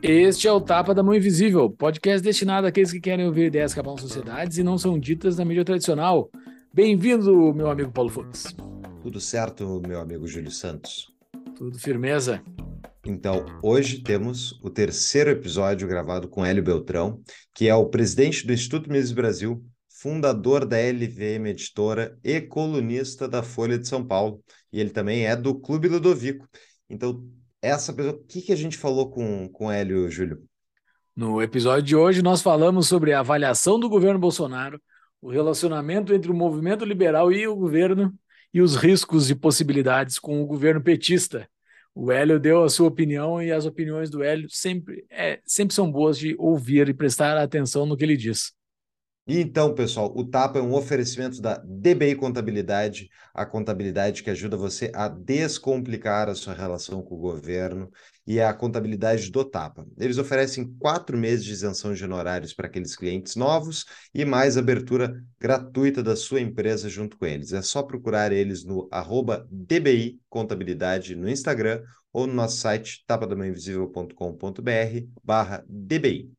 Este é o Tapa da Mão Invisível, podcast destinado àqueles que querem ouvir ideias que abalam sociedades e não são ditas na mídia tradicional. Bem-vindo, meu amigo Paulo Fux. Tudo certo, meu amigo Júlio Santos? Tudo firmeza. Então, hoje temos o terceiro episódio gravado com Hélio Beltrão, que é o presidente do Instituto Mises Brasil, fundador da LVM Editora e colunista da Folha de São Paulo. E ele também é do Clube Ludovico. Então, essa pessoa. O que, que a gente falou com, com o Hélio, Júlio? No episódio de hoje, nós falamos sobre a avaliação do governo Bolsonaro, o relacionamento entre o movimento liberal e o governo e os riscos e possibilidades com o governo petista. O Hélio deu a sua opinião e as opiniões do Hélio sempre, é, sempre são boas de ouvir e prestar atenção no que ele diz. E então, pessoal, o Tapa é um oferecimento da DBI Contabilidade, a contabilidade que ajuda você a descomplicar a sua relação com o governo e a contabilidade do Tapa. Eles oferecem quatro meses de isenção de honorários para aqueles clientes novos e mais abertura gratuita da sua empresa junto com eles. É só procurar eles no arroba DBI Contabilidade no Instagram ou no nosso site tapadamainvisível.com.br barra DBI.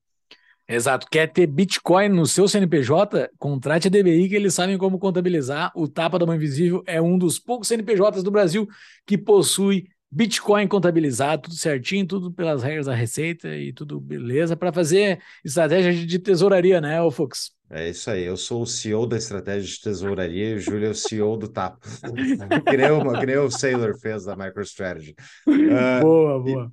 Exato. Quer ter Bitcoin no seu CNPJ? Contrate a DBI que eles sabem como contabilizar. O Tapa da Mão Invisível é um dos poucos CNPJs do Brasil que possui Bitcoin contabilizado, tudo certinho, tudo pelas regras da Receita e tudo beleza para fazer estratégia de tesouraria, né, Fux? É isso aí, eu sou o CEO da estratégia de tesouraria e o Júlio é o CEO do TAP. que, nem o, que nem o Sailor fez da MicroStrategy. Uh, boa, boa.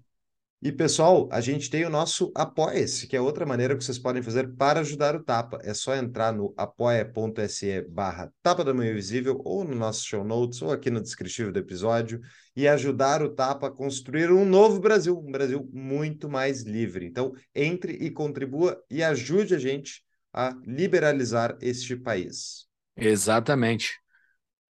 E, pessoal, a gente tem o nosso Apoia-se, que é outra maneira que vocês podem fazer para ajudar o Tapa. É só entrar no apoia.se barra Tapa da Manhã Visível, ou no nosso show notes, ou aqui no descritivo do episódio, e ajudar o Tapa a construir um novo Brasil, um Brasil muito mais livre. Então, entre e contribua e ajude a gente a liberalizar este país. Exatamente.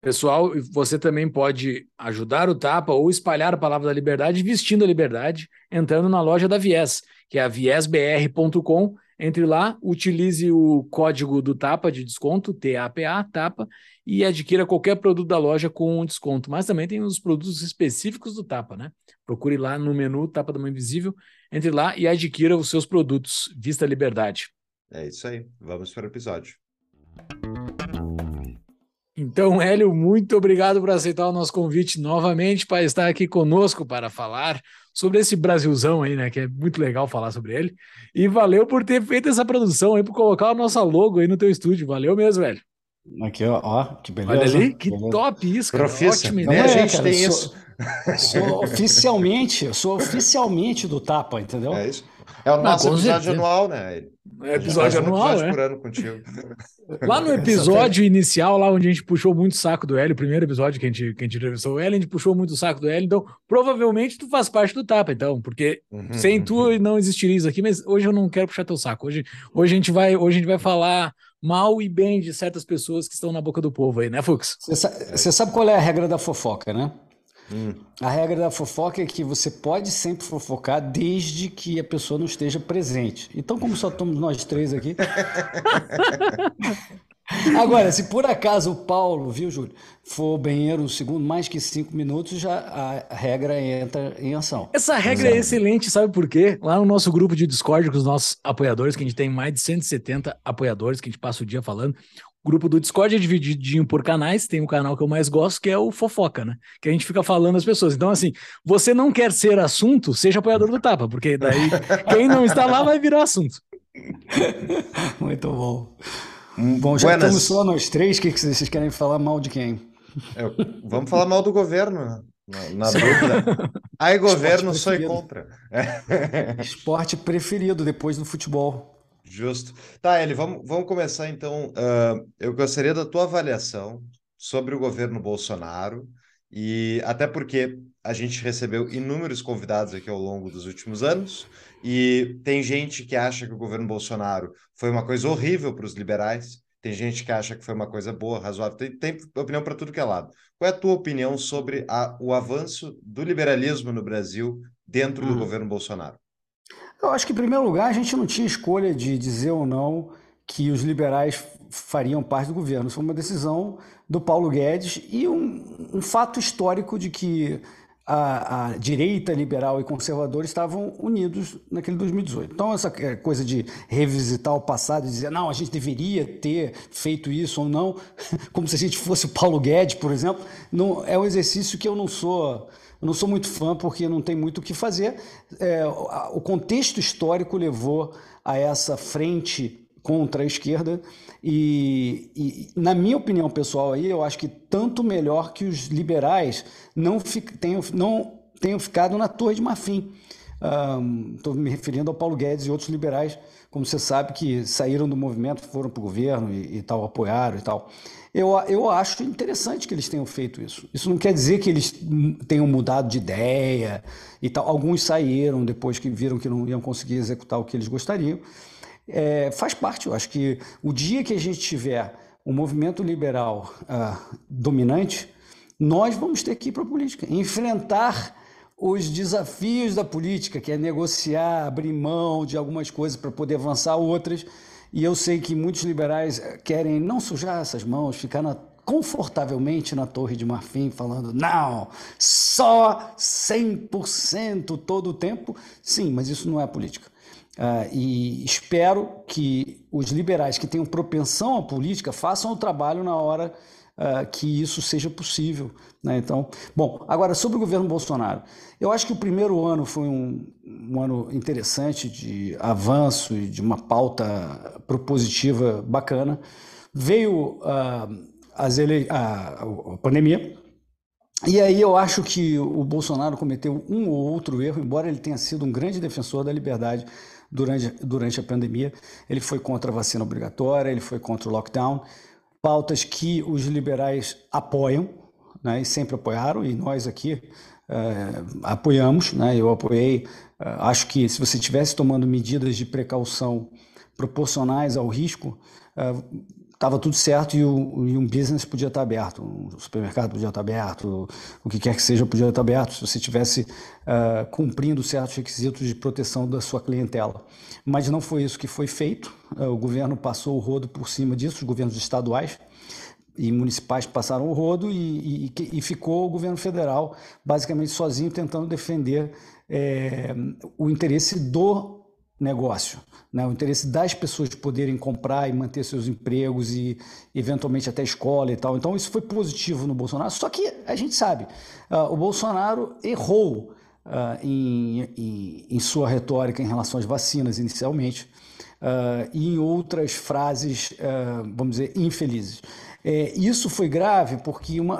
Pessoal, você também pode ajudar o Tapa ou espalhar a palavra da liberdade vestindo a liberdade, entrando na loja da Viés, que é a viesbr.com. Entre lá, utilize o código do Tapa de desconto, TAPA, Tapa, e adquira qualquer produto da loja com desconto. Mas também tem os produtos específicos do Tapa, né? Procure lá no menu Tapa da Mão Invisível, entre lá e adquira os seus produtos. Vista a liberdade. É isso aí. Vamos para o episódio. Então, Hélio, muito obrigado por aceitar o nosso convite novamente para estar aqui conosco para falar sobre esse Brasilzão aí, né? Que é muito legal falar sobre ele. E valeu por ter feito essa produção aí, por colocar a nossa logo aí no teu estúdio. Valeu mesmo, velho. Aqui, ó, ó que beleza. Olha ali, que beleza. top isso, cara. Profissa. Ótima ideia. É, a gente cara, tem isso. Sou, sou oficialmente, eu sou oficialmente do Tapa, entendeu? É isso. É o nosso episódio anual, né? É episódio anual, um episódio é. por ano contigo. Lá no episódio inicial, lá onde a gente puxou muito o saco do Hélio, o primeiro episódio que a gente, que a gente entrevistou o Hélio, a gente puxou muito o saco do Hélio, então provavelmente tu faz parte do Tapa, então, porque uhum, sem tu uhum. não existiria isso aqui, mas hoje eu não quero puxar teu saco. Hoje, hoje, a, gente vai, hoje a gente vai falar mal e bem de certas pessoas que estão na boca do povo aí, né, Fux? Você sabe qual é a regra da fofoca, né? Hum. A regra da fofoca é que você pode sempre fofocar desde que a pessoa não esteja presente. Então, como só estamos nós três aqui. Agora, se por acaso o Paulo, viu, Júlio, for banheiro um segundo, mais que cinco minutos, já a regra entra em ação. Essa regra Exato. é excelente, sabe por quê? Lá no nosso grupo de Discord com os nossos apoiadores, que a gente tem mais de 170 apoiadores, que a gente passa o dia falando, o grupo do Discord é divididinho por canais, tem um canal que eu mais gosto, que é o Fofoca, né? Que a gente fica falando as pessoas. Então, assim, você não quer ser assunto, seja apoiador do Tapa, porque daí quem não está lá vai virar assunto. Muito bom. Bom, já Buenas. estamos só nós três, o que vocês querem falar mal de quem? É, vamos falar mal do governo, né? na, na dúvida. Aí governo só é contra. Esporte preferido depois do futebol. Justo. Tá, Eli, vamos, vamos começar então. Uh, eu gostaria da tua avaliação sobre o governo Bolsonaro, e até porque a gente recebeu inúmeros convidados aqui ao longo dos últimos anos, e tem gente que acha que o governo Bolsonaro foi uma coisa horrível para os liberais, tem gente que acha que foi uma coisa boa, razoável, tem, tem opinião para tudo que é lado. Qual é a tua opinião sobre a, o avanço do liberalismo no Brasil dentro do hum. governo Bolsonaro? Eu acho que, em primeiro lugar, a gente não tinha escolha de dizer ou não que os liberais fariam parte do governo. Isso foi uma decisão do Paulo Guedes e um, um fato histórico de que a, a, direita liberal e conservador estavam unidos naquele 2018. Então, essa coisa de revisitar o passado e dizer, não, a gente deveria ter feito isso ou não, como se a gente fosse o Paulo Guedes, por exemplo, não, é um exercício que eu não sou. Eu não sou muito fã porque não tem muito o que fazer. É, o contexto histórico levou a essa frente contra a esquerda e, e, na minha opinião pessoal aí, eu acho que tanto melhor que os liberais não, tenham, não tenham ficado na Torre de Marfim. Estou um, me referindo ao Paulo Guedes e outros liberais, como você sabe, que saíram do movimento, foram para o governo e, e, tal, apoiaram e tal. Eu, eu acho interessante que eles tenham feito isso. Isso não quer dizer que eles tenham mudado de ideia e tal. Alguns saíram depois que viram que não iam conseguir executar o que eles gostariam é, faz parte. Eu acho que o dia que a gente tiver um movimento liberal uh, dominante, nós vamos ter que ir para a política, enfrentar os desafios da política, que é negociar, abrir mão de algumas coisas para poder avançar outras. E eu sei que muitos liberais eh, querem não sujar essas mãos, ficar na, confortavelmente na Torre de Marfim, falando, não, só 100% todo o tempo. Sim, mas isso não é política. Uh, e espero que os liberais que tenham propensão à política façam o trabalho na hora uh, que isso seja possível. Né? Então, bom, agora sobre o governo Bolsonaro. Eu acho que o primeiro ano foi um, um ano interessante de avanço e de uma pauta propositiva bacana. Veio uh, as ele... a, a pandemia, e aí eu acho que o Bolsonaro cometeu um ou outro erro, embora ele tenha sido um grande defensor da liberdade durante, durante a pandemia. Ele foi contra a vacina obrigatória, ele foi contra o lockdown, pautas que os liberais apoiam, né, e sempre apoiaram, e nós aqui é, apoiamos, né, eu apoiei. É, acho que se você estivesse tomando medidas de precaução proporcionais ao risco, é, estava tudo certo e, o, e, um business podia estar aberto, um supermercado podia estar aberto, o que quer que seja podia estar aberto, se você estivesse uh, cumprindo certos requisitos de proteção da sua clientela. Mas não foi isso que foi feito, uh, o governo passou o rodo por cima disso, os governos estaduais e municipais passaram o rodo e, e, e ficou o governo federal basicamente sozinho tentando defender é, o interesse do negócio né, o interesse das pessoas de poderem comprar e manter seus empregos e eventualmente até escola e tal. Então isso foi positivo no Bolsonaro. Só que a gente sabe, uh, o Bolsonaro errou uh, em, em, em, sua retórica em relação às vacinas inicialmente uh, e em outras frases, vamos dizer, infelizes. É, isso foi grave porque uma,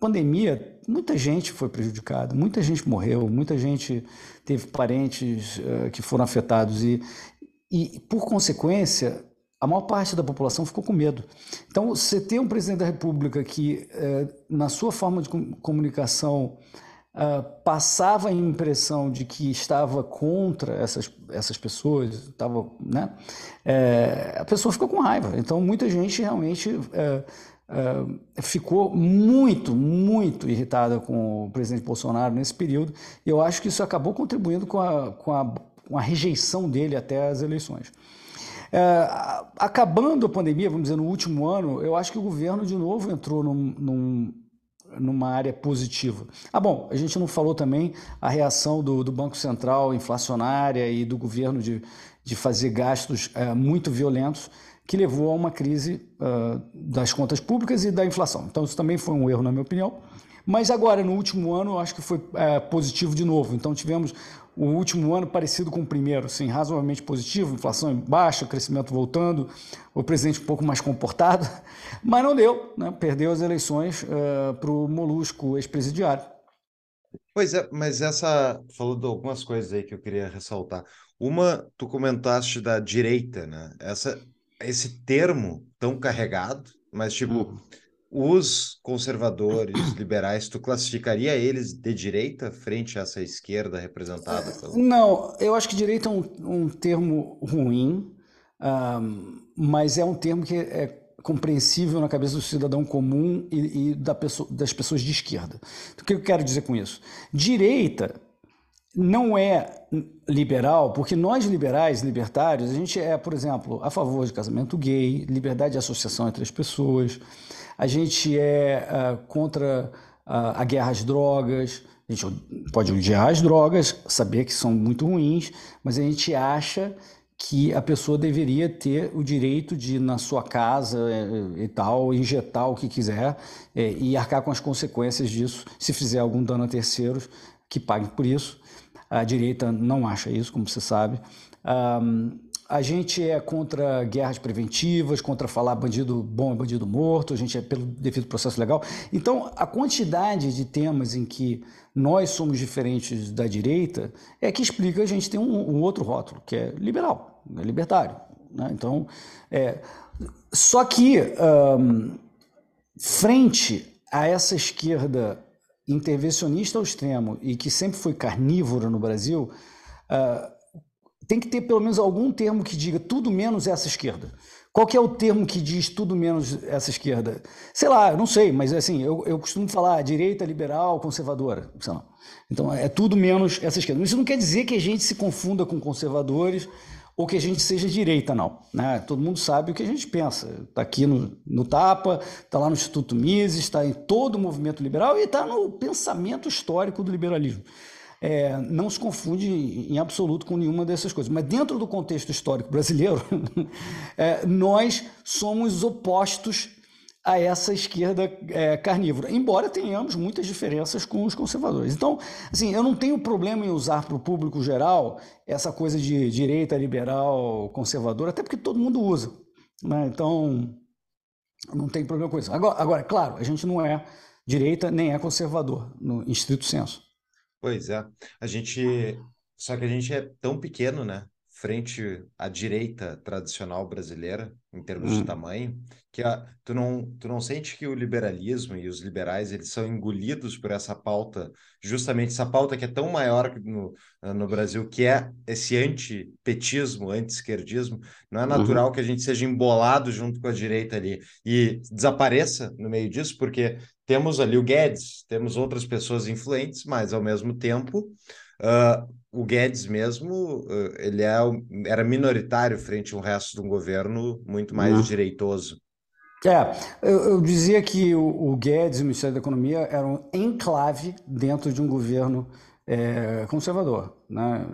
pandemia, muita gente foi prejudicada, muita gente morreu, muita gente teve parentes uh, que foram afetados e, e, por consequência, a maior parte da população ficou com medo. Então, você ter um presidente da República que, eh, na sua forma de comunicação, Uh, passava a impressão de que estava contra essas, essas pessoas, estava, né? É, a pessoa ficou com raiva. Então, muita gente realmente é, é, ficou muito, muito irritada com o presidente Bolsonaro nesse período. E eu acho que isso acabou contribuindo com a, com a uma rejeição dele até as eleições. É, acabando a pandemia, vamos dizer, no último ano, eu acho que o governo de novo entrou num, num, numa área positiva. Ah, bom, a gente não falou também a reação do, do Banco Central inflacionária e do governo de, de fazer gastos é, muito violentos, que levou a uma crise uh, das contas públicas e da inflação. Então, isso também foi um erro, na minha opinião. Mas agora, no último ano, eu acho que foi é, positivo de novo. Então, tivemos o último ano parecido com o primeiro, sim, razoavelmente positivo, inflação baixa, crescimento voltando, o presidente um pouco mais comportado, mas não deu, né? perdeu as eleições uh, eh, para o Molusco ex-presidiário. Pois é, mas essa falou de algumas coisas aí que eu queria ressaltar. Uma, tu comentaste da direita, né? Essa, esse termo tão carregado, mas tipo, uhum os conservadores, liberais, tu classificaria eles de direita frente a essa esquerda representada? Pelo... Não, eu acho que direita é um, um termo ruim, um, mas é um termo que é compreensível na cabeça do cidadão comum e, e da pessoa, das pessoas de esquerda. O que eu quero dizer com isso? Direita não é liberal, porque nós liberais, libertários, a gente é, por exemplo, a favor de casamento gay, liberdade de associação entre as pessoas, a gente é uh, contra uh, a guerra às drogas, a gente pode odiar as drogas, saber que são muito ruins, mas a gente acha que a pessoa deveria ter o direito de, na sua casa eh, e tal, injetar o que quiser é, e arcar com as consequências disso, se fizer algum dano a terceiros, que paguem por isso. A direita não acha isso, como você sabe. Um, a gente é contra guerras preventivas, contra falar bandido bom e bandido morto, a gente é pelo devido processo legal. Então, a quantidade de temas em que nós somos diferentes da direita é que explica a gente ter um, um outro rótulo, que é liberal, é libertário. Né? Então, é, só que, um, frente a essa esquerda intervencionista ao extremo e que sempre foi carnívora no Brasil, uh, tem que ter pelo menos algum termo que diga tudo menos essa esquerda. Qual que é o termo que diz tudo menos essa esquerda? Sei lá, eu não sei, mas assim, eu, eu costumo falar direita, liberal, conservadora. Então, é tudo menos essa esquerda. Isso não quer dizer que a gente se confunda com conservadores ou que a gente seja direita, não. Né? Todo mundo sabe o que a gente pensa. Está aqui no, no TAPA, está lá no Instituto Mises, está em todo o movimento liberal e está no pensamento histórico do liberalismo. É, não se confunde em absoluto com nenhuma dessas coisas. Mas dentro do contexto histórico brasileiro, é, nós somos opostos a essa esquerda é, carnívora, embora tenhamos muitas diferenças com os conservadores. Então, assim, eu não tenho problema em usar para o público geral essa coisa de direita liberal, conservadora, até porque todo mundo usa. Né? Então, não tem problema com isso. Agora, agora, claro, a gente não é direita nem é conservador, no estrito senso. Pois é. A gente. Só que a gente é tão pequeno, né? frente à direita tradicional brasileira, em termos hum. de tamanho, que a, tu, não, tu não sente que o liberalismo e os liberais eles são engolidos por essa pauta, justamente essa pauta que é tão maior no, no Brasil, que é esse antipetismo, anti-esquerdismo, não é uhum. natural uhum. que a gente seja embolado junto com a direita ali e desapareça no meio disso, porque temos ali o Guedes, temos outras pessoas influentes, mas ao mesmo tempo Uh, o Guedes mesmo, ele é, era minoritário frente ao resto de um governo muito mais uhum. direitoso. É, eu, eu, dizia que o, o, Guedes e o Ministério da Economia eram enclave dentro de um governo é, conservador, né?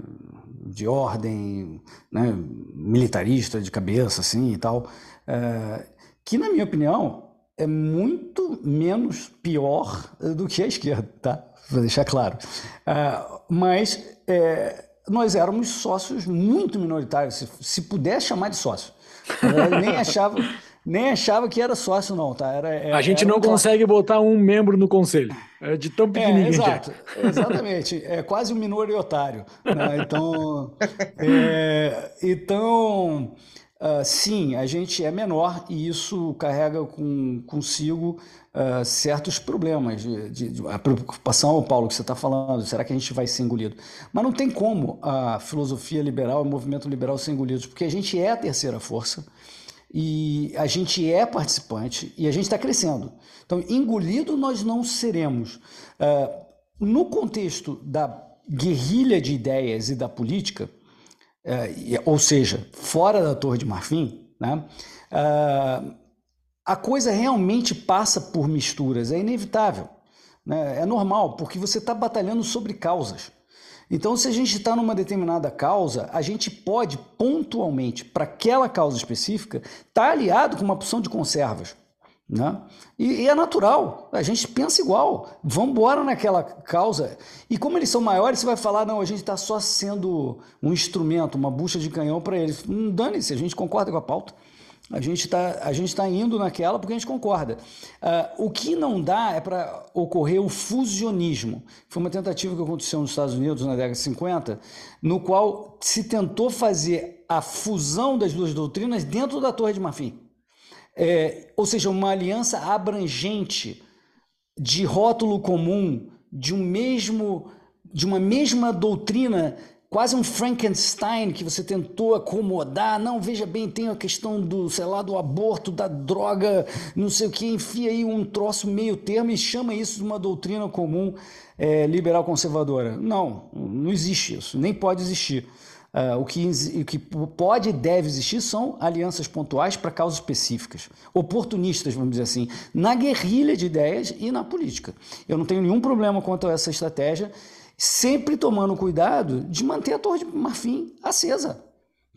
de ordem né? militarista, de cabeça, assim e tal, é, que, na minha opinião, é muito menos pior do que a esquerda, tá? Vou deixar claro. Uh, mas é, nós éramos sócios muito minoritários, se, se pudesse chamar de sócio. Eu nem achava, nem achava que era sócio, não, tá? Era, era a gente não um consegue botar um membro no conselho. É de tão pequenininho. É, exato, exatamente. É quase um minoritário. Né? Então, é, então uh, sim, a gente é menor e isso carrega com, consigo uh, certos problemas, de, de, a preocupação, Paulo, que você está falando, será que a gente vai ser engolido? Mas não tem como a filosofia liberal, o movimento liberal ser engolidos, porque a gente é a terceira força e a gente é participante e a gente está crescendo. Então, engolido nós não seremos. Uh, no contexto da guerrilha de ideias e da política, ou seja, fora da Torre de Marfim, né, uh, a coisa realmente passa por misturas, é inevitável. Né? É normal, porque você está batalhando sobre causas. Então, se a gente está numa determinada causa, a gente pode pontualmente, para aquela causa específica, estar tá aliado com uma opção de conservas. Né? E, e, é natural, a gente pensa igual, vamos embora naquela causa. E como eles são maiores, você vai falar: não, a gente está só sendo um instrumento, uma bucha de canhão para eles. Não hum, dane-se, a gente concorda com a pauta. A gente está tá indo naquela porque a gente concorda. Uh, o que não dá é para ocorrer o fusionismo. Foi uma tentativa que aconteceu nos Estados Unidos na década de 50, no qual se tentou fazer a fusão das duas doutrinas dentro da Torre de Marfim. É, ou seja, uma aliança abrangente de rótulo comum, de um mesmo, de uma mesma doutrina quase um Frankenstein que você tentou acomodar. Não, veja bem, tem a questão do, sei lá, do aborto, da droga, não sei o que, enfia aí um troço meio termo e chama isso de uma doutrina comum é, liberal conservadora. Não, não existe isso, nem pode existir. Uh, o, que, o que pode e deve existir são alianças pontuais para causas específicas, oportunistas, vamos dizer assim, na guerrilha de ideias e na política. Eu não tenho nenhum problema quanto a essa estratégia sempre tomando cuidado de manter a Torre de Marfim acesa.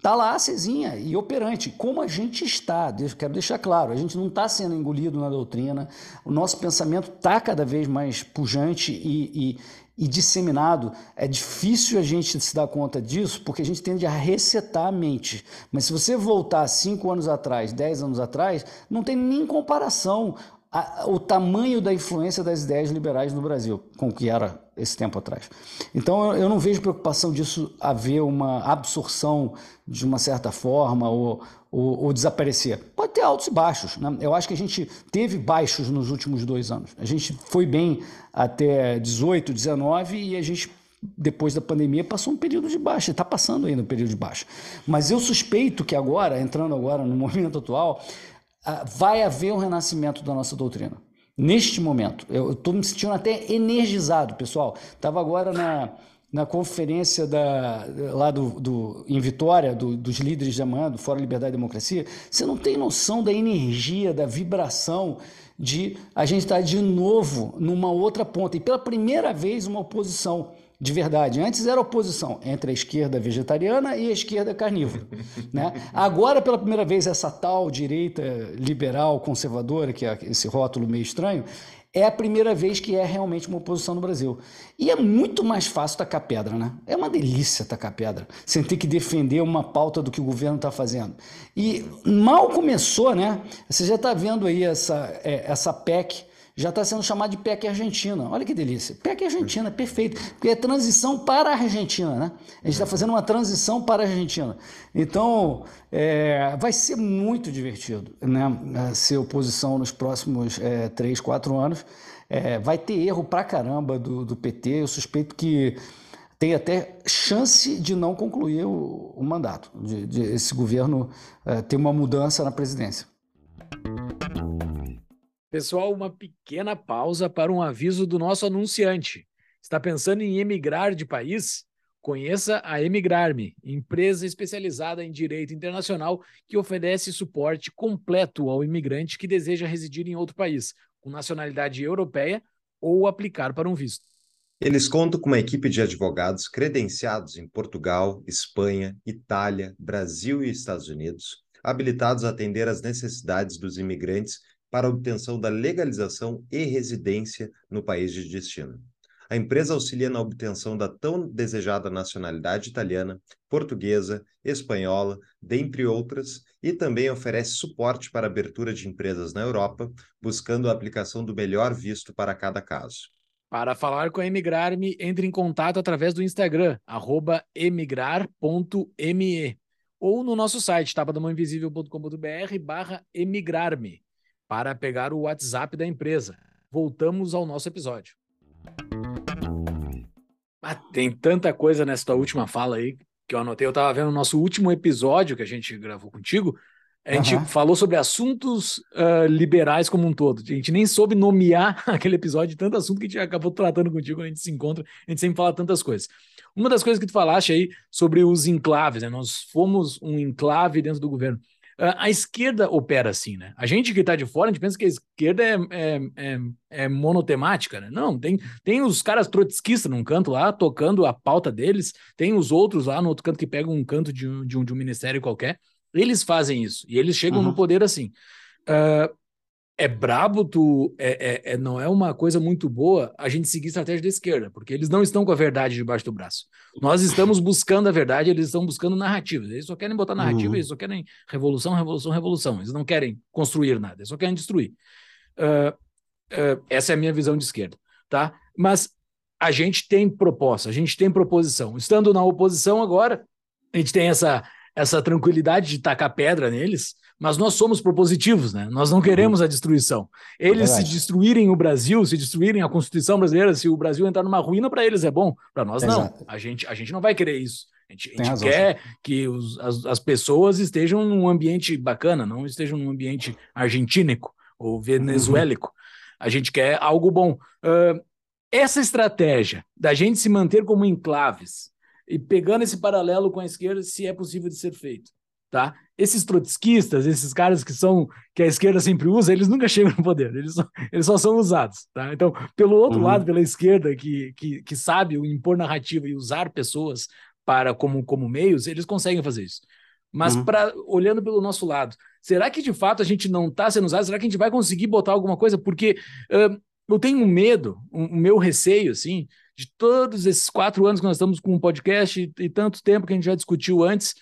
Está lá acesinha e operante, como a gente está, quero deixar claro, a gente não está sendo engolido na doutrina, o nosso pensamento está cada vez mais pujante e, e, e, disseminado. É difícil a gente se dar conta disso, porque a gente tende a resetar a mente. Mas se você voltar cinco anos atrás, dez anos atrás, não tem nem comparação a, o tamanho da influência das ideias liberais no Brasil, com o que era esse tempo atrás. Então eu não vejo preocupação disso haver uma absorção de uma certa forma ou, ou, ou desaparecer. Pode ter altos e baixos. Né? Eu acho que a gente teve baixos nos últimos dois anos. A gente foi bem até 18, 19 e a gente depois da pandemia passou um período de baixa, está passando ainda um período de baixa. Mas eu suspeito que agora, entrando agora no momento atual, vai haver um renascimento da nossa doutrina. Neste momento. Eu estou me sentindo até energizado, pessoal. Estava agora na, na conferência da, lá do, do, em Vitória, do, dos líderes de amanhã, do Fórum Liberdade e Democracia. Você não tem noção da energia, da vibração de a gente estar tá de novo numa outra ponta. E pela primeira vez, uma oposição de verdade. Antes era oposição entre a esquerda vegetariana e a esquerda carnívora. né? Agora, pela primeira vez, essa tal direita liberal conservadora, que é esse rótulo meio estranho, é a primeira vez que é realmente uma oposição no Brasil. E é muito mais fácil tacar pedra, né? É uma delícia tacar pedra, sem ter que defender uma pauta do que o governo está fazendo. E mal começou, né? Você já está vendo aí essa, é, essa PEC já está sendo chamado de PEC Argentina. Olha que delícia. PEC Argentina, perfeito. Porque é transição para a Argentina, né? A gente está fazendo uma transição para a Argentina. Então, é, vai ser muito divertido né? ser oposição nos próximos é, três, quatro anos. É, vai ter erro pra caramba do, do PT. Eu suspeito que tem até chance de não concluir o, o mandato, de, de, esse governo é, ter uma mudança na presidência. Pessoal, uma pequena pausa para um aviso do nosso anunciante. Está pensando em emigrar de país? Conheça a Emigrarme, empresa especializada em direito internacional que oferece suporte completo ao imigrante que deseja residir em outro país, com nacionalidade europeia ou aplicar para um visto. Eles contam com uma equipe de advogados credenciados em Portugal, Espanha, Itália, Brasil e Estados Unidos, habilitados a atender às necessidades dos imigrantes para obtenção da legalização e residência no país de destino. A empresa auxilia na obtenção da tão desejada nacionalidade italiana, portuguesa, espanhola, dentre outras, e também oferece suporte para abertura de empresas na Europa, buscando a aplicação do melhor visto para cada caso. Para falar com a Emigrar-me, entre em contato através do Instagram, emigrar.me, ou no nosso site, tapadamãoinvisível.com.br barra emigrar-me para pegar o WhatsApp da empresa. Voltamos ao nosso episódio. Ah, tem tanta coisa nessa tua última fala aí que eu anotei. Eu estava vendo o nosso último episódio que a gente gravou contigo. A gente uhum. falou sobre assuntos uh, liberais como um todo. A gente nem soube nomear aquele episódio de tanto assunto que a gente acabou tratando contigo quando a gente se encontra. A gente sempre fala tantas coisas. Uma das coisas que tu falaste aí sobre os enclaves, né? Nós fomos um enclave dentro do governo. Ah, a esquerda opera assim, né? A gente que está de fora, a gente pensa que a esquerda é, é, é, é, monotemática, né? Não, tem, tem os caras trotskistas num canto lá, tocando a pauta deles, tem os outros lá no outro canto que pegam um canto de um, de um, de um ministério qualquer. Eles fazem isso, e eles chegam uhum. no poder assim. Uh, é brabo, tu, é, é, é, não é uma coisa muito boa a gente seguir estratégia da esquerda, porque eles não estão com a verdade debaixo do braço. Nós estamos buscando a verdade, eles estão buscando narrativas. Eles só querem botar narrativa, uhum. eles só querem revolução, revolução, revolução. Eles não querem construir nada, eles só querem destruir. Uh, uh, essa é a minha visão de esquerda, tá? Mas a gente tem proposta, a gente tem proposição. Estando na oposição agora, a gente tem essa, essa tranquilidade de tacar pedra neles, mas nós somos propositivos, né? Nós não queremos a destruição. Eles se destruírem o Brasil, se destruírem a Constituição brasileira, se o Brasil entrar numa ruína, para eles é bom, para nós não. A gente, a gente não vai querer isso. A gente, a gente quer que os, as, as pessoas estejam num ambiente bacana, não estejam num ambiente argentínico ou venezuélico. Uhum. A gente quer algo bom. Uh, essa estratégia da gente se manter como enclaves e pegando esse paralelo com a esquerda, se é possível de ser feito tá? Esses trotskistas, esses caras que são que a esquerda sempre usa, eles nunca chegam no poder, eles só, eles só são usados, tá? Então, pelo outro uhum. lado, pela esquerda que, que, que sabe impor narrativa e usar pessoas para como, como meios, eles conseguem fazer isso. Mas uhum. para olhando pelo nosso lado, será que de fato a gente não está sendo usado? Será que a gente vai conseguir botar alguma coisa? Porque uh, eu tenho um medo, o um, um meu receio, assim, de todos esses quatro anos que nós estamos com um podcast e, e tanto tempo que a gente já discutiu antes,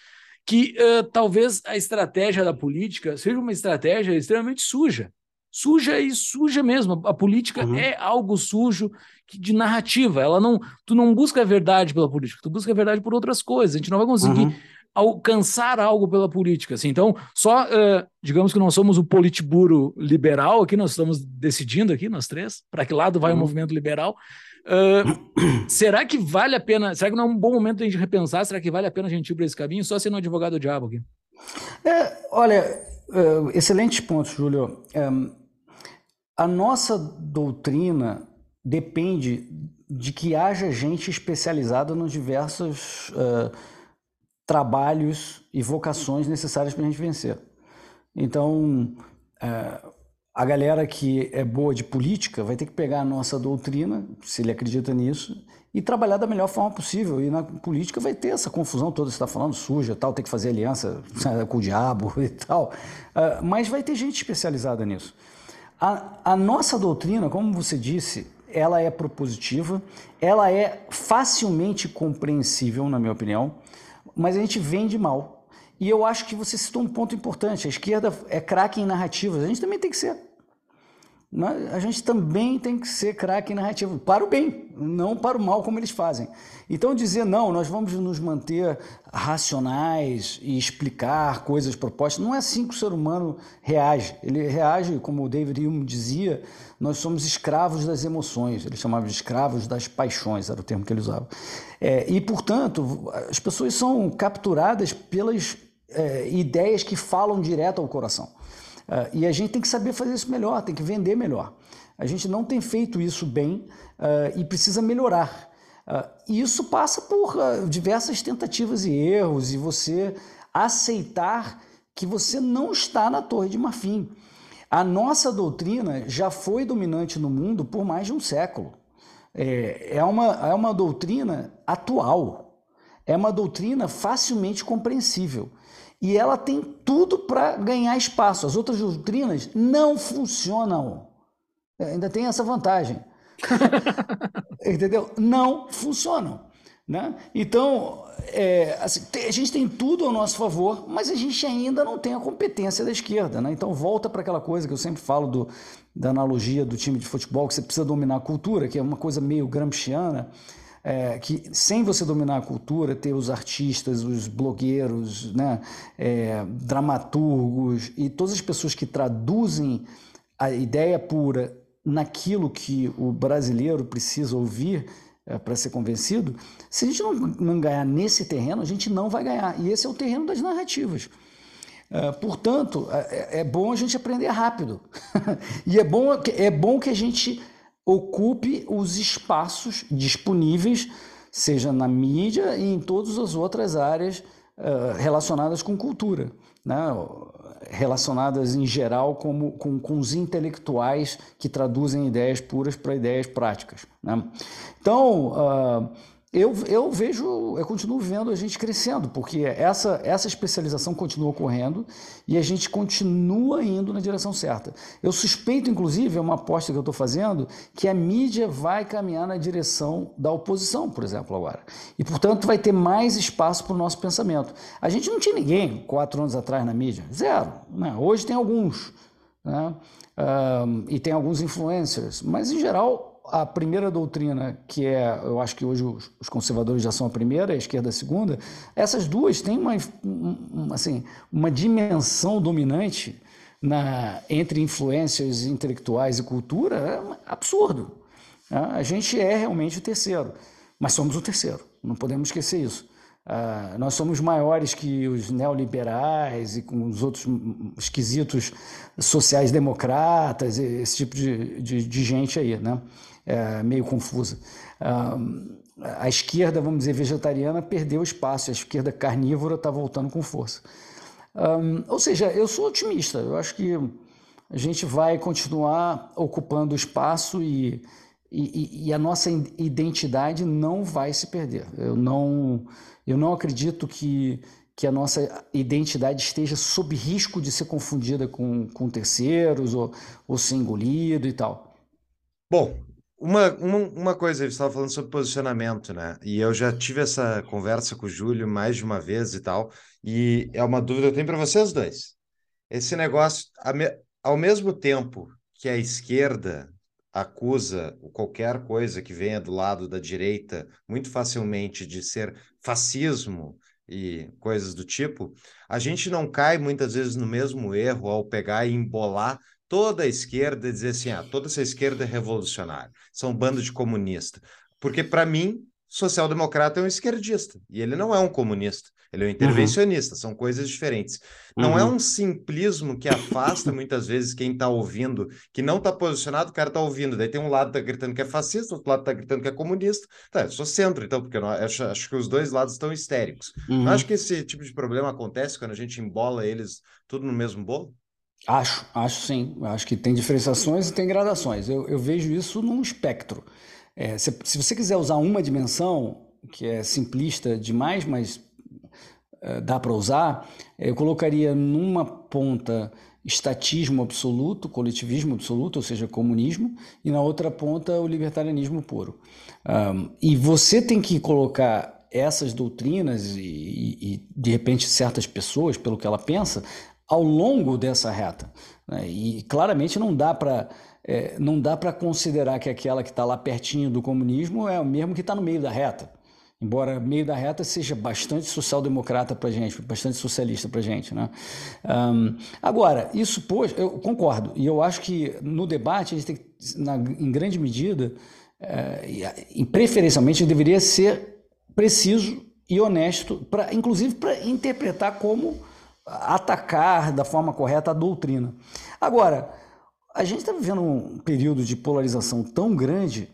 que uh, talvez a estratégia da política seja uma estratégia extremamente suja. Suja e suja mesmo. A política uhum. é algo sujo de narrativa. Ela não, tu não busca a verdade pela política, tu busca a verdade por outras coisas. A gente não vai conseguir uhum. Alcançar algo pela política. Assim. Então, só uh, digamos que nós somos o politburo liberal aqui, nós estamos decidindo aqui, nós três, para que lado vai uhum. o movimento liberal. Uh, será que vale a pena? Será que não é um bom momento de a gente repensar? Será que vale a pena a gente ir para esse caminho? Só sendo um advogado do diabo aqui. É, olha, uh, excelentes pontos, Júlio. Um, a nossa doutrina depende de que haja gente especializada nos diversos uh, trabalhos e vocações necessárias para a gente vencer. Então, uh, a galera que é boa de política vai ter que pegar a nossa doutrina, se ele acredita nisso, e trabalhar da melhor forma possível. E na política vai ter essa confusão toda, você está falando suja, tal, tem que fazer aliança com o diabo e tal. Uh, mas vai ter gente especializada nisso. A, a nossa doutrina, como você disse, ela é propositiva, ela é facilmente compreensível, na minha opinião, mas a gente vende mal. E eu acho que você citou um ponto importante. A esquerda é craque em narrativas. A gente também tem que ser. A gente também tem que ser craque em narrativa, para o bem, não para o mal, como eles fazem. Então, dizer não, nós vamos nos manter racionais e explicar coisas propostas, não é assim que o ser humano reage. Ele reage, como o David Hume dizia, nós somos escravos das emoções, ele chamava de escravos das paixões, era o termo que ele usava. É, e, portanto, as pessoas são capturadas pelas é, ideias que falam direto ao coração. Uh, e a gente tem que saber fazer isso melhor, tem que vender melhor. A gente não tem feito isso bem uh, e precisa melhorar. Uh, e isso passa por diversas tentativas e erros e você aceitar que você não está na Torre de Marfim. A nossa doutrina já foi dominante no mundo por mais de um século. É, é, uma, é uma doutrina atual, é uma doutrina facilmente compreensível e ela tem tudo para ganhar espaço. As outras doutrinas não funcionam. É, ainda tem essa vantagem. Entendeu? Não funcionam. Né? Então, é, assim, a gente tem tudo ao nosso favor, mas a gente ainda não tem a competência da esquerda. Né? Então, volta para aquela coisa que eu sempre falo do, da analogia do time de futebol, que você precisa dominar a cultura, que é uma coisa meio gramsciana é, que sem você dominar a cultura, ter os artistas, os blogueiros, né, é, dramaturgos e todas as pessoas que traduzem a ideia pura naquilo que o brasileiro precisa ouvir é, para ser convencido, se a gente não, não ganhar nesse terreno, a gente não vai ganhar. E esse é o terreno das narrativas. Uh, portanto, é, é, bom a gente aprender rápido. e é bom, é bom que a gente ocupe os espaços disponíveis, seja na mídia e em todas as outras áreas uh, relacionadas com cultura, né? Relacionadas em geral como, com, com os intelectuais que traduzem ideias puras para ideias práticas. Né? Então, uh, eu, eu vejo, eu continuo vendo a gente crescendo, porque essa, essa especialização continua ocorrendo e a gente continua indo na direção certa. Eu suspeito, inclusive, é uma aposta que eu estou fazendo, que a mídia vai caminhar na direção da oposição, por exemplo, agora. E, portanto, vai ter mais espaço para o nosso pensamento. A gente não tinha ninguém quatro anos atrás na mídia, zero. Né? Hoje tem alguns. Né? Um, e tem alguns influencers, mas, em geral, a primeira doutrina, que é, eu acho que hoje os conservadores já são a primeira, a esquerda a segunda, essas duas têm uma, assim, uma dimensão dominante na, entre influências intelectuais e cultura é absurdo. Né? A gente é realmente o terceiro, mas somos o terceiro, não podemos esquecer isso. Uh, nós somos maiores que os neoliberais e com os outros esquisitos sociais-democratas, esse tipo de, de, de, gente aí, né? É, meio confusa. Uh, a esquerda, vamos dizer, vegetariana perdeu espaço, a esquerda carnívora está voltando com força. Um, ou seja, eu sou otimista, eu acho que a gente vai continuar ocupando espaço e, e, e a nossa identidade não vai se perder. Eu não, eu não acredito que, que a nossa identidade esteja sob risco de ser confundida com, com terceiros ou, ou ser engolido e tal. Bom, uma, uma, uma coisa, você estava falando sobre posicionamento, né? E eu já tive essa conversa com o Júlio mais de uma vez e tal, e é uma dúvida que eu tenho para vocês dois. Esse negócio, ao mesmo tempo que a esquerda acusa qualquer coisa que venha do lado da direita muito facilmente de ser fascismo e coisas do tipo, a gente não cai muitas vezes no mesmo erro ao pegar e embolar toda a esquerda dizer assim, ah, toda essa esquerda é revolucionária, são um bando de comunista. Porque, para mim, social-democrata é um esquerdista, e ele não é um comunista, ele é um uhum. intervencionista, uhum. são coisas diferentes. Não é uhum. é um simplismo que afasta muitas vezes quem está ouvindo, que não está posicionado, o cara está ouvindo, daí tem um lado que está gritando que é fascista, outro lado está gritando que é comunista. Tá, eu sou centro, então, porque eu não, acho, acho que os dois lados estão histéricos. Uhum. Não acho que esse tipo de problema acontece quando a gente embola eles tudo no mesmo bolo? Acho, acho sim. Acho que tem diferenciações e tem gradações. Eu, eu vejo isso num espectro. É, se, se, você quiser usar uma dimensão, que é simplista demais, mas é, dá para usar, eu colocaria numa ponta estatismo absoluto, coletivismo absoluto, ou seja, comunismo, e na outra ponta o libertarianismo puro. Um, e você tem que colocar essas doutrinas e, e, de repente certas pessoas, pelo que ela pensa, ao longo dessa reta. Né? E claramente não dá para é, não dá para considerar que aquela que está lá pertinho do comunismo é o mesmo que está no meio da reta. Embora meio da reta seja bastante social-democrata para gente, bastante socialista para gente. Né? Um, agora, isso, pois, eu concordo, e eu acho que no debate a gente tem que, na, em grande medida, é, e preferencialmente, deveria ser preciso e honesto, pra, inclusive para interpretar como atacar da forma correta a doutrina. Agora, a gente está vivendo um período de polarização tão grande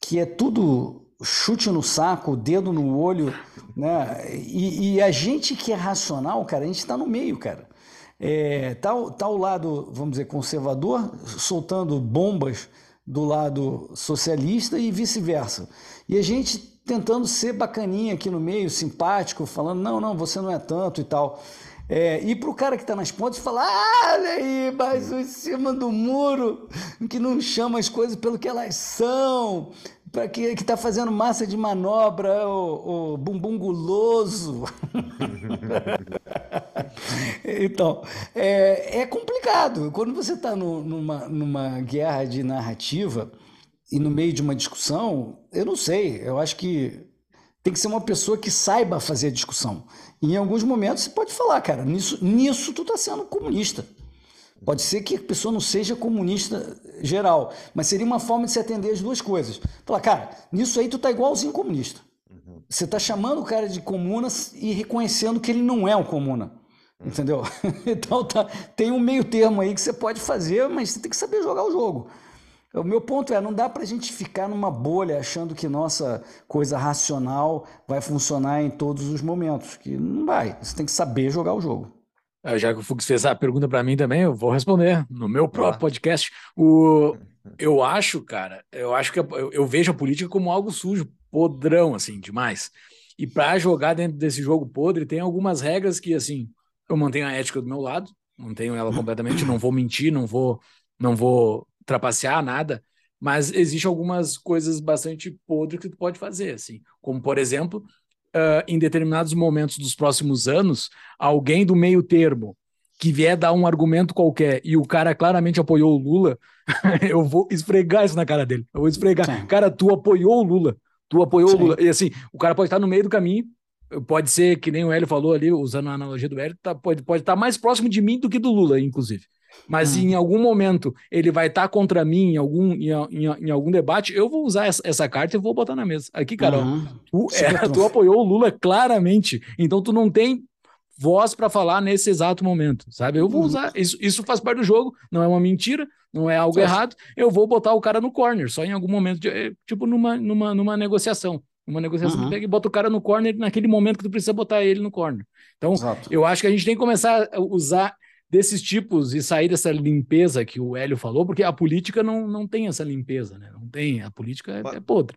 que é tudo chute no saco, dedo no olho, né? E, e a gente que é racional, cara, a gente está no meio, cara. É, tá, tá o lado, vamos dizer, conservador, soltando bombas do lado socialista e vice-versa. E a gente tentando ser bacaninha aqui no meio, simpático, falando, não, não, você não é tanto e tal. É, e para o cara que está nas pontas falar, ah, olha aí, mas em cima do muro, que não chama as coisas pelo que elas são, para que está fazendo massa de manobra, o, o bumbum guloso. então, é, é, complicado. Quando você está numa, numa guerra de narrativa e no meio de uma discussão, eu não sei, eu acho que tem que ser uma pessoa que saiba fazer discussão. Em alguns momentos você pode falar, cara, nisso, nisso tu está sendo comunista. Pode ser que a pessoa não seja comunista geral, mas seria uma forma de se atender as duas coisas. Falar, cara, nisso aí tu tá igualzinho comunista. Uhum. Você tá chamando o cara de comuna e reconhecendo que ele não é um comuna. Uhum. Entendeu? Então tá, tem um meio termo aí que você pode fazer, mas você tem que saber jogar o jogo. O meu ponto é, não dá para a gente ficar numa bolha achando que nossa coisa racional vai funcionar em todos os momentos, que não vai. Você tem que saber jogar o jogo. É, já que o Fux fez a pergunta para mim também, eu vou responder no meu próprio ah. podcast. O, eu acho, cara, eu acho que eu, eu vejo a política como algo sujo, podrão, assim, demais. E para jogar dentro desse jogo podre, tem algumas regras que, assim, eu mantenho a ética do meu lado, mantenho ela completamente, não vou mentir, não vou, não vou trapacear nada, mas existe algumas coisas bastante podres que tu pode fazer, assim, como por exemplo, uh, em determinados momentos dos próximos anos, alguém do meio termo que vier dar um argumento qualquer e o cara claramente apoiou o Lula, eu vou esfregar isso na cara dele. Eu vou esfregar. Sim. Cara, tu apoiou o Lula. Tu apoiou Sim. o Lula. E assim, o cara pode estar no meio do caminho, pode ser que nem o Hélio falou ali, usando a analogia do Hélio, tá, pode, pode estar mais próximo de mim do que do Lula, inclusive. Mas hum. em algum momento ele vai estar contra mim em algum, em, em, em, algum debate, eu vou usar essa, essa, carta e vou botar na mesa. Aqui, Carol, uhum. tu, é, tu apoiou o Lula claramente, então tu não tem voz para falar nesse exato momento, sabe? Eu vou uhum. usar, isso, isso faz parte do jogo, não é uma mentira, não é algo errado, eu vou botar o cara no corner, só em algum momento, de, eh, tipo numa, numa, numa negociação. Uma negociação, uhum. pega e bota o cara no corner naquele momento que tu precisa botar ele no corner. Então, Exato. eu acho que a gente tem que começar a usar desses tipos e sair dessa limpeza que o Hélio falou, porque a política não, não tem essa limpeza, né? Não tem, a política é, é podre.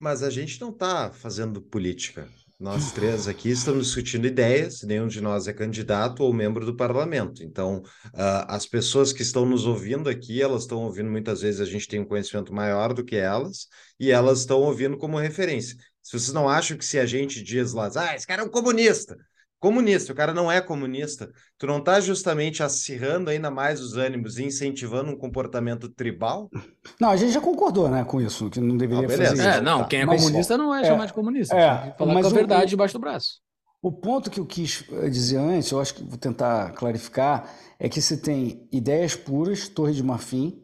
Mas a gente não está fazendo política. Nós três aqui estamos discutindo ideias, nenhum de nós é candidato ou membro do parlamento. Então, uh, as pessoas que estão nos ouvindo aqui, elas estão ouvindo muitas vezes, a gente tem um conhecimento maior do que elas, e elas estão ouvindo como referência. Se vocês não acham que se a gente diz lá, ah, esse cara é um comunista, comunista, o cara não é comunista, tu não está justamente acirrando ainda mais os ânimos e incentivando um comportamento tribal? Não, a gente já concordou, né, com isso, que não deveria ah, fazer isso. É, não, quem é mas, comunista não é, é chamar de comunista. É, falar mas com a verdade o, debaixo do braço. O ponto que eu quis eh, dizer antes, eu acho que vou tentar clarificar, é que você tem ideias puras, Torre de Marfim,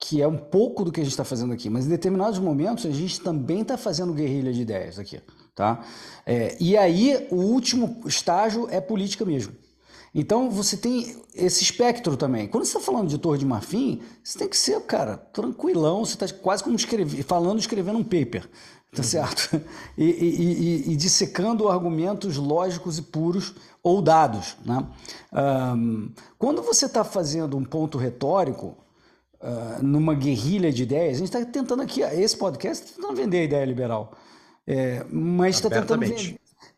que é um pouco do que a gente está fazendo aqui, mas em determinados momentos a gente também está fazendo guerrilha de ideias aqui. Tá? É, e aí, o último estágio é política mesmo. Então, você tem esse espectro também. Quando você está falando de Torre de Marfim, você tem que ser, cara, tranquilão. Você está quase como escrever, falando, escrevendo um paper, tá uhum. certo? E, e, e, e, dissecando argumentos lógicos e puros ou dados. Né? Um, quando você está fazendo um ponto retórico, uh, numa guerrilha de ideias, a gente está tentando aqui, esse podcast está tentando vender a ideia liberal. É, mas está tentando,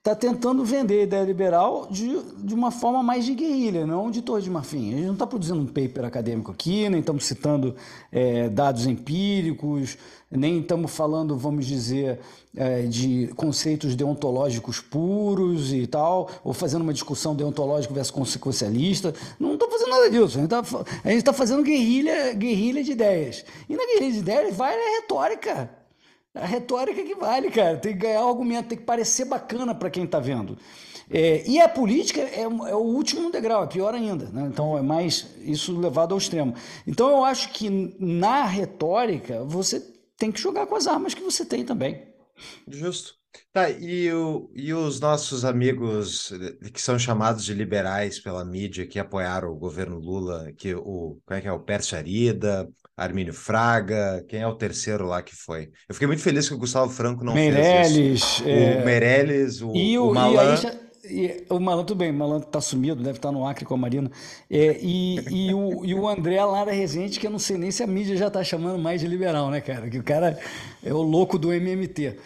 tá tentando vender a ideia liberal de, de uma forma mais de guerrilha, não de Torre de Marfim. A gente não está produzindo um paper acadêmico aqui, nem estamos citando é, dados empíricos, nem estamos falando, vamos dizer, é, de conceitos deontológicos puros e tal, ou fazendo uma discussão deontológica versus consequencialista. Não estou fazendo nada disso. A gente está tá fazendo guerrilha, guerrilha de ideias. E na guerrilha de ideias vai a retórica. A retórica que vale, cara. Tem que ganhar o argumento, tem que parecer bacana para quem está vendo. É, e a política é, é, o último degrau, é pior ainda. Né? Então é mais isso levado ao extremo. Então eu acho que na retórica você tem que jogar com as armas que você tem também. Justo. Tá, e, o, e os nossos amigos que são chamados de liberais pela mídia que apoiaram o governo Lula, que o, como é que é, o Pércio Arida, Armínio Fraga, quem é o terceiro lá que foi? Eu fiquei muito feliz que o Gustavo Franco não Meirelles, fez isso. É... O Meirelles, o, e o, o Malan... E o Malan, tudo bem, o Malan tá sumido, deve estar no Acre com a Marina. É, e, e, o, e o André Lara Rezende, que eu não sei nem se a mídia já está chamando mais de liberal, né, cara? Que o cara é o louco do MMT.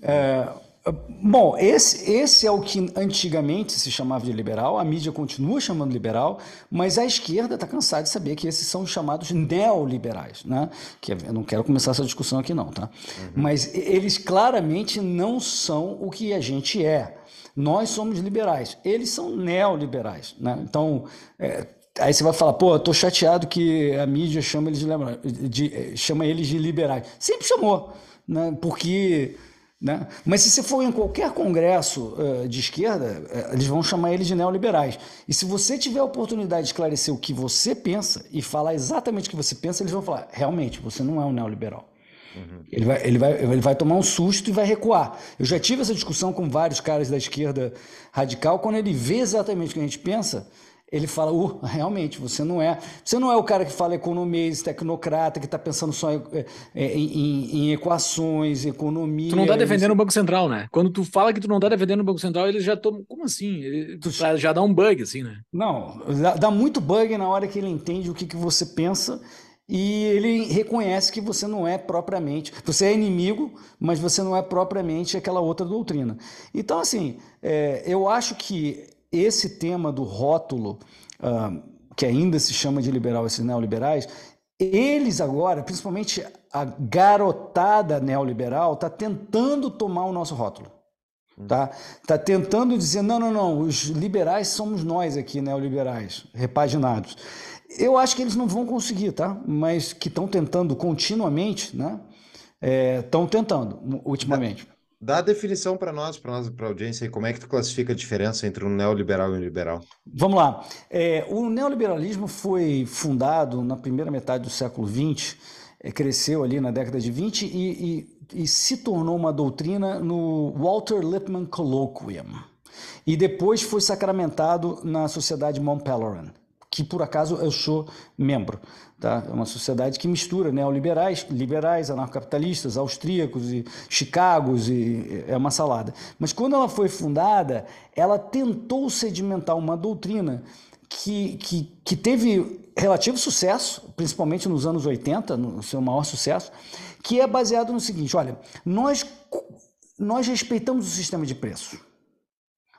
É, Bom, esse, esse é o que antigamente se chamava de liberal, a mídia continua chamando liberal, mas a esquerda está cansada de saber que esses são chamados neoliberais, né? Que eu não quero começar essa discussão aqui não, tá? Uhum. Mas eles claramente não são o que a gente é. Nós somos liberais, eles são neoliberais, né? Então, é, aí você vai falar, pô, eu tô chateado que a mídia chama eles de, de, chama eles de liberais. Sempre chamou, né? Porque né? Mas se você for em qualquer congresso uh, de esquerda, uh, eles vão chamar eles de neoliberais. E se você tiver a oportunidade de esclarecer o que você pensa e falar exatamente o que você pensa, eles vão falar: realmente, você não é um neoliberal. Uhum. Ele, vai, ele, vai, ele vai tomar um susto e vai recuar. Eu já tive essa discussão com vários caras da esquerda radical. Quando ele vê exatamente o que a gente pensa, ele fala, uh, realmente, você não é. Você não é o cara que fala economês, tecnocrata, que está pensando só em, é, em, em, equações, economia. Tu não está defendendo o Banco Central, né? Quando tu fala que tu não está defendendo o Banco Central, eles já tomam. Como assim? Tu... Já dá um bug, assim, né? Não, dá muito bug na hora que ele entende o que, que você pensa e ele reconhece que você não é propriamente, você é inimigo, mas você não é propriamente aquela outra doutrina. Então, assim, é, eu acho que esse tema do rótulo, que ainda se chama de liberal, esses neoliberais, eles agora, principalmente a garotada neoliberal, está tentando tomar o nosso rótulo. Hum. Tá? tá tentando dizer, não, não, não, os liberais somos nós aqui, neoliberais, repaginados. Eu acho que eles não vão conseguir, tá? Mas que estão tentando continuamente, né? Estão é, tentando, ultimamente. Dá, a definição para nós, para nós, para a audiência, como é que tu classifica a diferença entre um neoliberal e um liberal? Vamos lá. É, o neoliberalismo foi fundado na primeira metade do século XX, é, cresceu ali na década de 20 e, e, e se tornou uma doutrina no Walter Lippmann Colloquium. E depois foi sacramentado na Sociedade Mont Pelerin que por acaso eu sou membro. Tá? É uma sociedade que mistura neoliberais, liberais, anarcocapitalistas, austríacos e chicagos, e é uma salada. Mas quando ela foi fundada, ela tentou sedimentar uma doutrina que, que, que teve relativo sucesso, principalmente nos anos 80, no seu maior sucesso, que é baseado no seguinte: olha, nós, nós respeitamos o sistema de preço,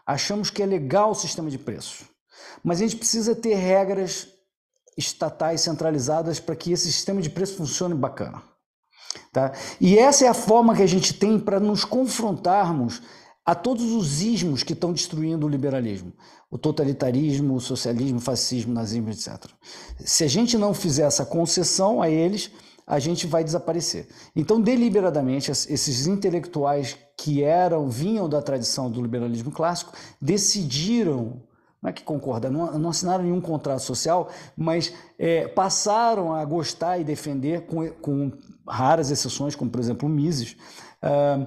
achamos que é legal o sistema de preço mas a gente precisa ter regras estatais centralizadas para que esse sistema de preço funcione bacana. Tá? E essa é a forma que a gente tem para nos confrontarmos a todos os ismos que estão destruindo o liberalismo, o totalitarismo, o socialismo, o fascismo, o nazismo, etc. Se a gente não fizer essa concessão a eles, a gente vai desaparecer. Então, deliberadamente, esses intelectuais que eram vinham da tradição do liberalismo clássico decidiram não é que concordam, não, não assinaram nenhum contrato social, mas é, passaram a gostar e defender, com, com raras exceções, como por exemplo o Mises, uh,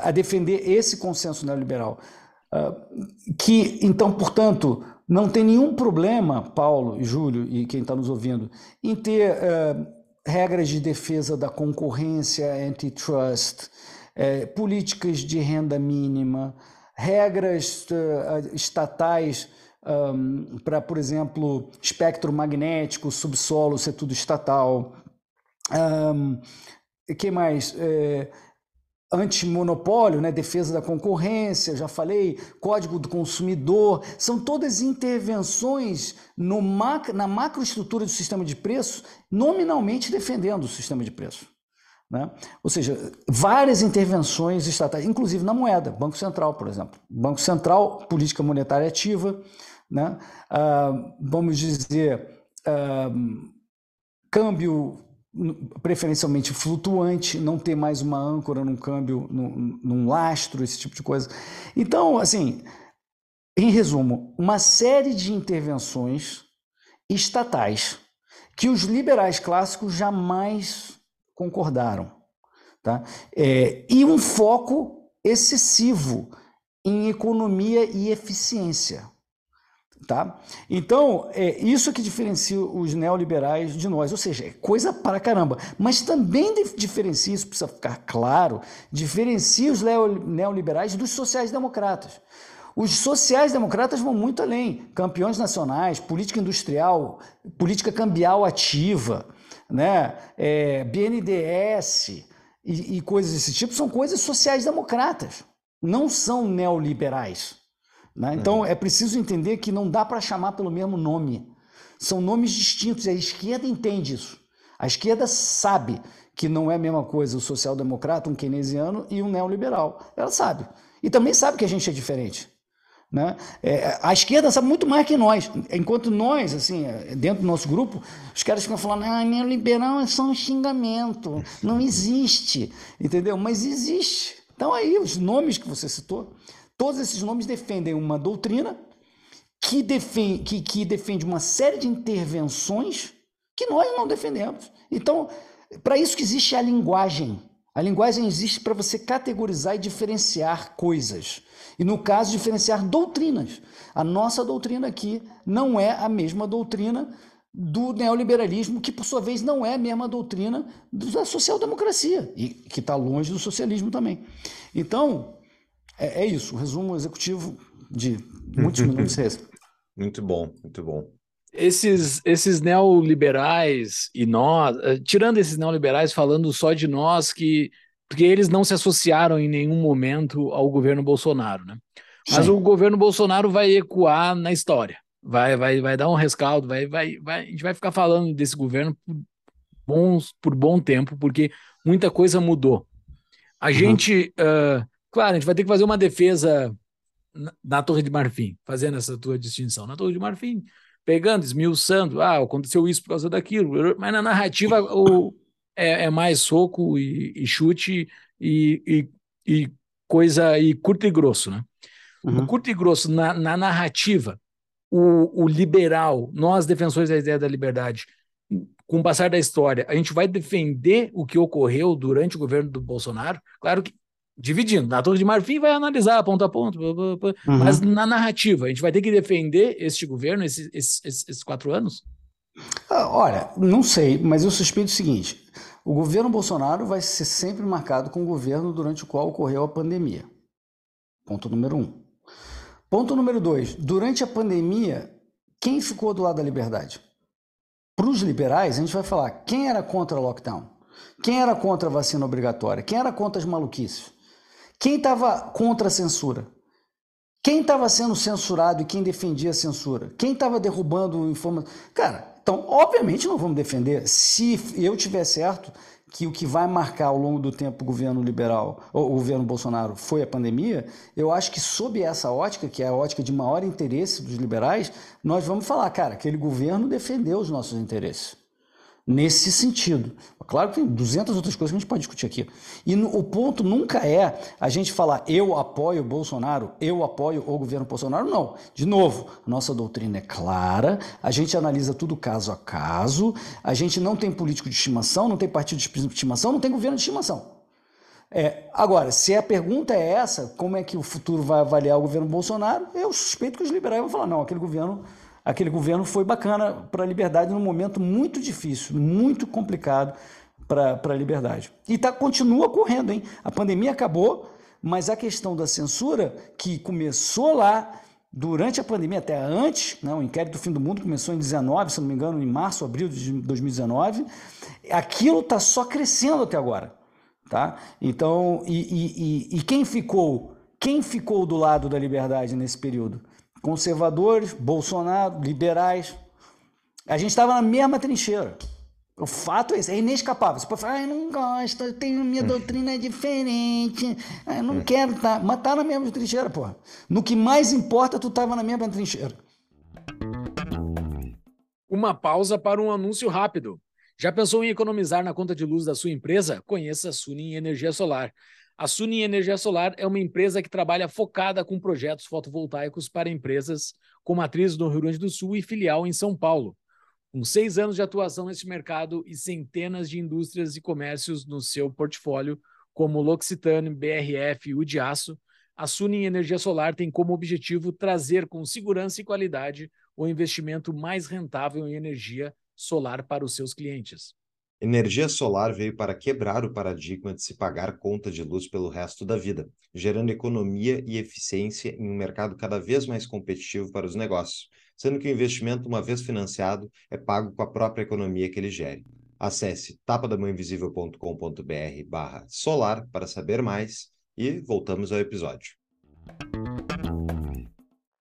a defender esse consenso neoliberal. Uh, que, então, portanto, não tem nenhum problema, Paulo Júlio e quem está nos ouvindo, em ter uh, regras de defesa da concorrência, antitrust, eh, políticas de renda mínima, regras estatais um, para, por exemplo, espectro magnético, subsolo ser tudo estatal. Um, que mais? É, antimonopólio, né, defesa da concorrência, já falei, código do consumidor, são todas intervenções no mac, na macroestrutura do sistema de preço, nominalmente defendendo o sistema de preço. Né? Ou seja, várias intervenções estatais, inclusive na moeda, Banco Central, por exemplo. Banco Central, política monetária ativa, né? Ah, vamos dizer, ah, câmbio preferencialmente flutuante, não ter mais uma âncora num câmbio, num, num lastro, esse tipo de coisa. Então, assim, em resumo, uma série de intervenções estatais que os liberais clássicos jamais concordaram. Tá? É, e um foco excessivo em economia e eficiência. Tá? Então, é isso que diferencia os neoliberais de nós, ou seja, é coisa para caramba. Mas também diferencia, isso precisa ficar claro, diferencia os neoliberais dos sociais-democratas. Os sociais-democratas vão muito além. Campeões nacionais, política industrial, política cambial ativa, né? É, BNDES e, e coisas desse tipo são coisas sociais-democratas, não são neoliberais. Né? Então é. é preciso entender que não dá para chamar pelo mesmo nome. São nomes distintos e a esquerda entende isso. A esquerda sabe que não é a mesma coisa o social-democrata, um keynesiano e um neoliberal. Ela sabe. E também sabe que a gente é diferente. Né? É, a esquerda sabe muito mais que nós. Enquanto nós, assim, dentro do nosso grupo, os caras ficam falando, ah, neoliberal é só um xingamento, não existe, entendeu? Mas existe. Então aí, os nomes que você citou, Todos esses nomes defendem uma doutrina que defende, que, que defende uma série de intervenções que nós não defendemos. Então, para isso que existe a linguagem. A linguagem existe para você categorizar e diferenciar coisas. E no caso, diferenciar doutrinas. A nossa doutrina aqui não é a mesma doutrina do neoliberalismo, que por sua vez não é a mesma doutrina da social-democracia, e que está longe do socialismo também. Então, é, é isso, o resumo executivo de muitos minutos é esse. Muito bom, muito bom. Esses, esses neoliberais e nós, eh, tirando esses neoliberais falando só de nós, que porque eles não se associaram em nenhum momento ao governo Bolsonaro, né? Mas Sim. o governo Bolsonaro vai ecoar na história, vai, vai, vai dar um rescaldo, vai, vai, vai, a gente vai ficar falando desse governo por, bons, por bom tempo, porque muita coisa mudou. A uhum. gente uh, claro, a gente vai ter que fazer uma defesa na, na Torre de Marfim, fazendo essa tua distinção. Na Torre de Marfim, pegando, esmiuçando, ah, aconteceu isso por causa daquilo, mas na narrativa o, é, é mais soco e, e chute e, e, e, coisa, e curto e grosso, né? Uhum. O curto e grosso, na, na narrativa, o, o liberal, nós defensores da ideia da liberdade, com o passar da história, a gente vai defender o que ocorreu durante o governo do Bolsonaro? Claro que dividindo. Na Torre de Marfim vai analisar ponto a ponto, uhum. mas na narrativa, a gente vai ter que defender este governo esses, esses, esses quatro anos? Ah, olha, não sei, mas eu suspeito o seguinte: o governo Bolsonaro vai ser sempre marcado com o governo durante o qual ocorreu a pandemia. Ponto número um. Ponto número dois: durante a pandemia, quem ficou do lado da liberdade? Para os liberais, a gente vai falar quem era contra o lockdown, quem era contra a vacina obrigatória, quem era contra as maluquices, quem estava contra a censura, quem estava sendo censurado e quem defendia a censura, quem estava derrubando informação. Cara, então, obviamente, não vamos defender. Se eu tiver certo que o que vai marcar ao longo do tempo o governo liberal, ou o governo Bolsonaro, foi a pandemia, eu acho que sob essa ótica, que é a ótica de maior interesse dos liberais, nós vamos falar, cara, aquele governo defendeu os nossos interesses nesse sentido. Claro que tem 200 outras coisas que a gente pode discutir aqui. E no, o ponto nunca é a gente falar eu apoio o Bolsonaro, eu apoio o governo Bolsonaro. Não. De novo, nossa doutrina é clara, a gente analisa tudo caso a caso, a gente não tem político de estimação, não tem partido de estimação, não tem governo de estimação. É, agora, se a pergunta é essa, como é que o futuro vai avaliar o governo Bolsonaro, eu suspeito que os liberais vão falar, não, aquele governo aquele governo foi bacana para a liberdade num momento muito difícil, muito complicado para a liberdade. E tá, continua correndo, hein? A pandemia acabou, mas a questão da censura, que começou lá durante a pandemia, até antes, né, o inquérito do fim do mundo começou em 19, se não me engano, em março, abril de 2019, aquilo está só crescendo até agora. Tá? Então, e, e, e, e quem ficou, quem ficou do lado da liberdade nesse período? Conservadores, Bolsonaro, liberais. A gente estava na mesma trincheira. O fato é esse, é inescapável. Você pode falar, ah, eu não gosto, eu tenho, minha doutrina é diferente, eu não quero estar. Tá. Mas tá na mesma trincheira, porra. No que mais importa, tu estava na mesma trincheira. Uma pausa para um anúncio rápido. Já pensou em economizar na conta de luz da sua empresa? Conheça a Sunin Energia Solar. A Suni Energia Solar é uma empresa que trabalha focada com projetos fotovoltaicos para empresas com matriz no Rio Grande do Sul e filial em São Paulo. Com seis anos de atuação nesse mercado e centenas de indústrias e comércios no seu portfólio, como L'Occitane, BRF e Udiaço, a Suni Energia Solar tem como objetivo trazer com segurança e qualidade o investimento mais rentável em energia solar para os seus clientes. Energia solar veio para quebrar o paradigma de se pagar conta de luz pelo resto da vida, gerando economia e eficiência em um mercado cada vez mais competitivo para os negócios, sendo que o investimento, uma vez financiado, é pago com a própria economia que ele gere. Acesse tapadamãoinvisível.com.br barra solar para saber mais e voltamos ao episódio.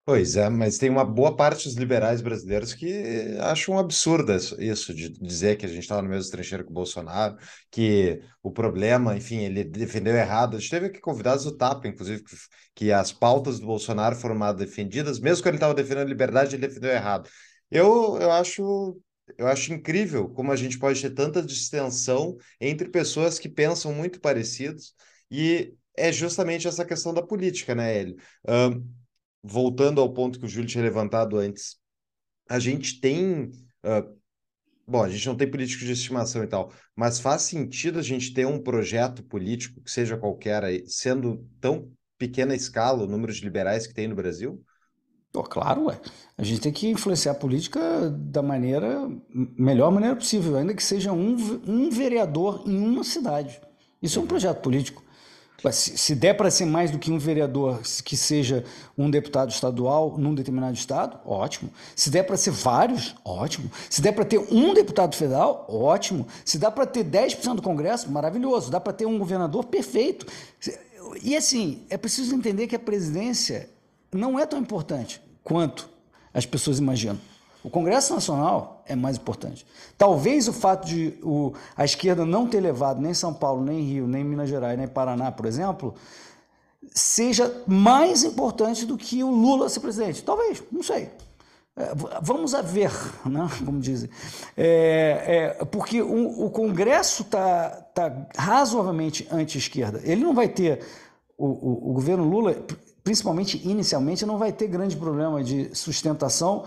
Pois é, mas tem uma boa parte dos liberais brasileiros que acham um absurdo isso, de dizer que a gente estava no mesmo trincheiro que o Bolsonaro, que o problema, enfim, ele defendeu errado. A gente teve aqui convidados do TAP, inclusive, que, que as pautas do Bolsonaro foram mal defendidas, mesmo quando ele estava defendendo a liberdade, ele defendeu errado. Eu, eu acho eu acho incrível como a gente pode ter tanta distensão entre pessoas que pensam muito parecidos e é justamente essa questão da política, né? Um, voltando ao ponto que o Júlio tinha levantado antes, a gente tem. Uh, bom, a gente não tem políticos de estimação e tal, mas faz sentido a gente ter um projeto político, que seja qualquer, sendo tão pequena escala o número de liberais que tem no Brasil? Pô, claro, ué. A gente tem que influenciar a política da maneira, melhor maneira possível, ainda que seja um, um vereador em uma cidade. Isso é um uhum. projeto político. Se der para ser mais do que um vereador que seja um deputado estadual num determinado estado, ótimo. Se der para ser vários, ótimo. Se der para ter um deputado federal, ótimo. Se dá para ter 10% do Congresso, maravilhoso. Dá para ter um governador, perfeito. E assim, é preciso entender que a presidência não é tão importante quanto as pessoas imaginam. O Congresso Nacional é mais importante. Talvez o fato de o, a esquerda não ter levado nem São Paulo, nem Rio, nem Minas Gerais, nem Paraná, por exemplo, seja mais importante do que o Lula ser presidente. Talvez, não sei. É, vamos a ver, né? como dizem. É, é, porque o, o Congresso está tá razoavelmente anti-esquerda. Ele não vai ter, o, o, o, governo Lula, principalmente inicialmente, não vai ter grande problema de sustentação,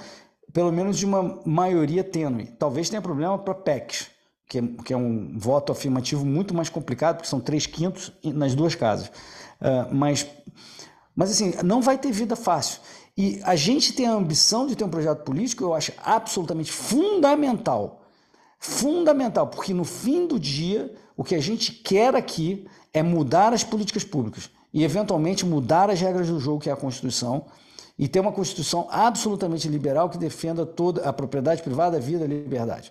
pelo menos de uma maioria tênue. Talvez tenha problema para PECs, que é, que é um voto afirmativo muito mais complicado, porque são três quintos nas duas casas. Uh, mas, mas assim, não vai ter vida fácil. E a gente tem a ambição de ter um projeto político, eu acho absolutamente fundamental. Fundamental, porque no fim do dia, o que a gente quer aqui é mudar as políticas públicas e, eventualmente, mudar as regras do jogo, que é a Constituição, e ter uma Constituição absolutamente liberal que defenda toda a propriedade privada, a vida e a liberdade.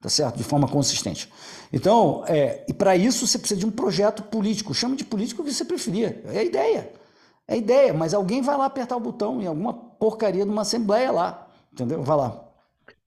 Tá certo? De forma consistente. Então, é, e para isso você precisa de um projeto político. Chama de político o que você preferir. É a ideia. É ideia, mas alguém vai lá apertar o botão em alguma porcaria de uma assembleia lá, entendeu? Vai lá.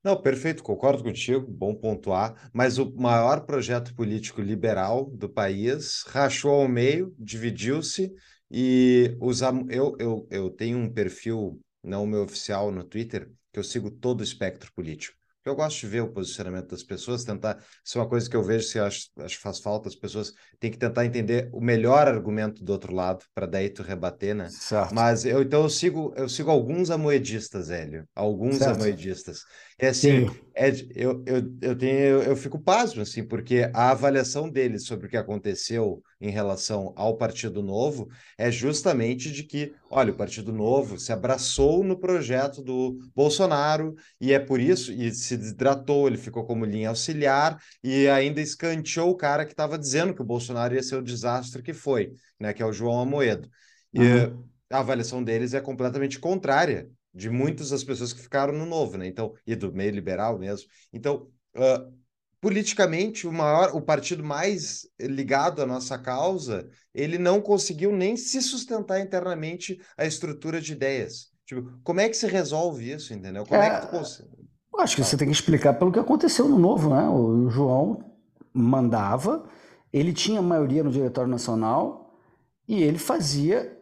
Não, perfeito, concordo contigo, bom pontuar. Mas o maior projeto político liberal do país rachou ao meio, dividiu-se e os, eu, eu, eu tenho um perfil, não o meu oficial, no Twitter, que eu sigo todo o espectro político. Eu gosto de ver o posicionamento das pessoas, tentar. Isso é uma coisa que eu vejo, se acho, acho que faz falta, as pessoas têm que tentar entender o melhor argumento do outro lado, para daí tu rebater, né? Certo. Mas eu então eu sigo, eu sigo alguns amoedistas, Hélio. Alguns certo. amoedistas. É assim, é, eu, eu, eu, tenho, eu, eu fico pasmo, assim, porque a avaliação deles sobre o que aconteceu em relação ao Partido Novo é justamente de que, olha, o Partido Novo se abraçou no projeto do Bolsonaro e é por isso, e se desidratou, ele ficou como linha auxiliar e ainda escanteou o cara que estava dizendo que o Bolsonaro ia ser o desastre que foi, né, que é o João Amoedo. E uhum. a avaliação deles é completamente contrária de muitas das pessoas que ficaram no Novo, né? Então, e do meio liberal mesmo. Então, uh, politicamente, o maior, o partido mais ligado à nossa causa, ele não conseguiu nem se sustentar internamente a estrutura de ideias. Tipo, como é que se resolve isso, entendeu? Como é, é que tu consegue? Acho que você tem que explicar pelo que aconteceu no Novo, né? O João mandava, ele tinha maioria no Diretório Nacional e ele fazia